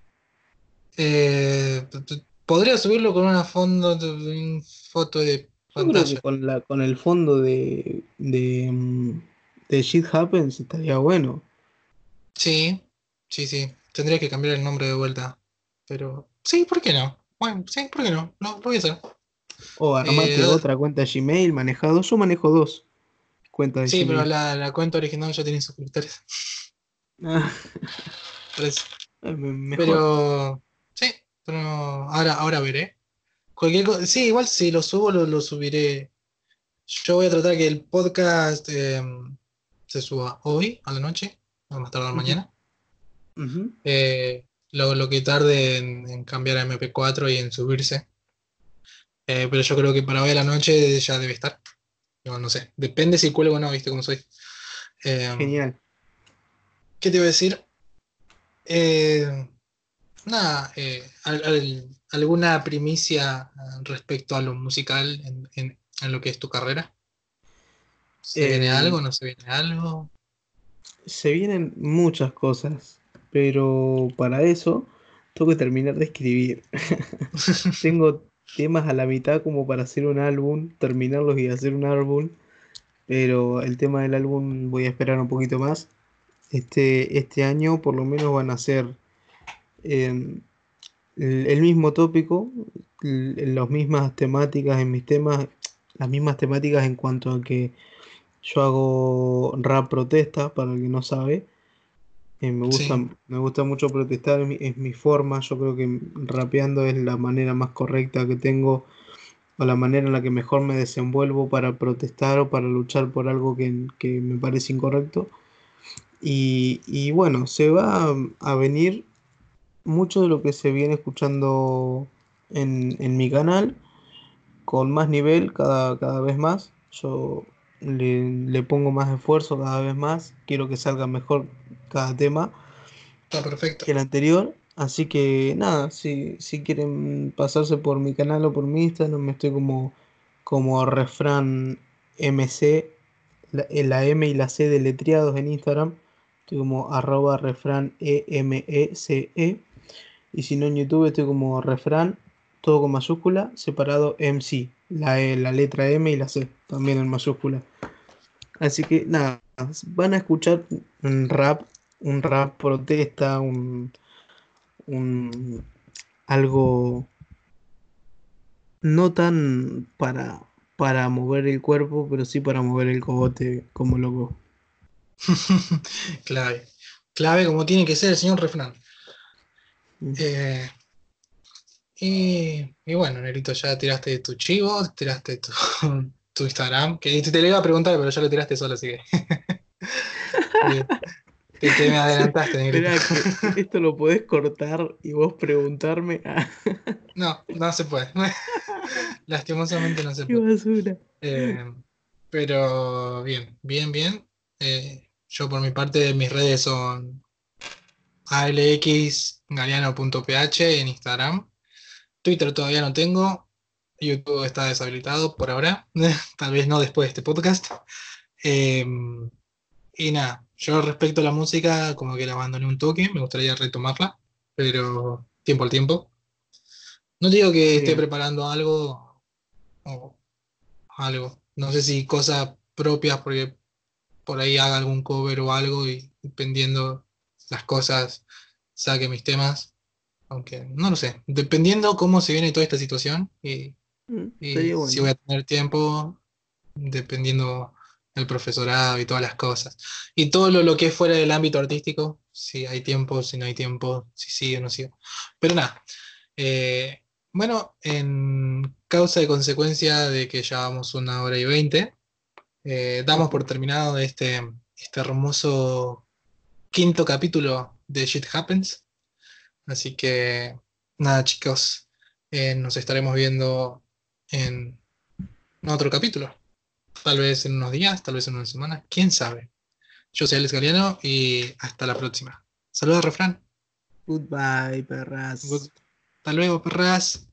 Eh, podría subirlo con una fondo, foto de pantalla. con, la, con el fondo de, de, mm, de Shit Happens estaría bueno. Sí, sí, sí. Tendría que cambiar el nombre de vuelta. Pero sí, ¿por qué no? Bueno, sí, ¿por qué no? Lo, lo voy a hacer. O armate eh, otra cuenta Gmail, maneja dos. Yo manejo dos cuentas de sí, pero la, la, cuenta original ya tiene suscriptores. Ah. Pero sí, pero ahora, ahora veré. Cualquier sí, igual si lo subo, lo, subiré. Yo voy a tratar que el podcast em, se suba hoy a la noche, no más tarde mañana. Eh, lo, que tarde en, cambiar a MP4 y en subirse. Eh, pero yo creo que para hoy a la noche ya debe estar. No, no sé. Depende si cuelgo o no, viste cómo soy. Em, Genial. ¿Qué te iba a decir? Eh, nada, eh, ¿alguna primicia respecto a lo musical en, lo que es tu carrera? ¿Se viene eh, algo? ¿No se viene algo? Se vienen muchas cosas, pero para eso tengo que terminar de escribir. tengo temas a la mitad como para hacer un álbum, terminarlos y hacer un álbum, pero el tema del álbum voy a esperar un poquito más. Este, este año por lo menos van a ser em, el, mismo tópico, las mismas temáticas en mis temas, las mismas temáticas en cuanto a que yo hago rap protesta, para el que no sabe. Eh, me, gusta, me gusta mucho protestar, es mi, forma, yo creo que rapeando es la manera más correcta que tengo o la manera en la que mejor me desenvuelvo para protestar o para luchar por algo que me parece incorrecto. Y, bueno, se va a venir mucho de lo que se viene escuchando en, mi canal, con más nivel cada, cada vez más. Yo le, pongo más esfuerzo cada vez más, quiero que salga mejor cada tema perfecto. que el anterior. Así que nada, si, si quieren pasarse por mi canal o por mi Instagram, me estoy como, como refrán MC, la, la M y la C deletreados en Instagram. Estoy como arroba refrán E-M-E-C-E. E. Y si no en YouTube estoy como refrán, todo con mayúscula, separado MC. La, e, la letra M y la C, también en mayúscula. Así que nada, van a escuchar rap, un rap protesta, un, un algo no tan para, para mover el cuerpo, pero sí para mover el cogote como loco. clave. Clave como tiene que ser el señor Refrán. Eh, y, bueno, Nerito, ya tiraste tu chivo, tiraste tu, tu Instagram, que te, le iba a preguntar, pero ya lo tiraste solo, así que. te, me adelantaste, Negrito. esto lo podés cortar y vos preguntarme. no, no se puede. Lastimosamente no se puede. Eh, pero bien, bien, bien. Eh, yo por mi parte, mis redes son alxgaleano.ph en Instagram. Twitter todavía no tengo. YouTube está deshabilitado por ahora. Tal vez no después de este podcast. Em, y nada, yo respecto a la música, como que la abandoné un toque. Me gustaría retomarla. Pero tiempo al tiempo. No digo que esté preparando algo o algo. No sé si cosas propias, porque por ahí haga algún cover o algo y dependiendo las cosas saque mis temas. Aunque no lo sé, dependiendo cómo se viene toda esta situación y, mm, si voy a tener tiempo, dependiendo el profesorado y todas las cosas. Y todo lo, que es fuera del ámbito artístico, si hay tiempo, si no hay tiempo, si sigue o no sigue. Pero nada, eh, Bueno, en causa y consecuencia de que ya vamos una hora y veinte, eh, damos por terminado este, este hermoso quinto capítulo de Shit Happens. Así que nada, chicos, eh, nos estaremos viendo en otro capítulo. Tal vez en unos días, tal vez en una semana, quién sabe. Yo soy Alex Galeano y hasta la próxima. Saludos, refrán. Goodbye, perras. Hasta luego, perras.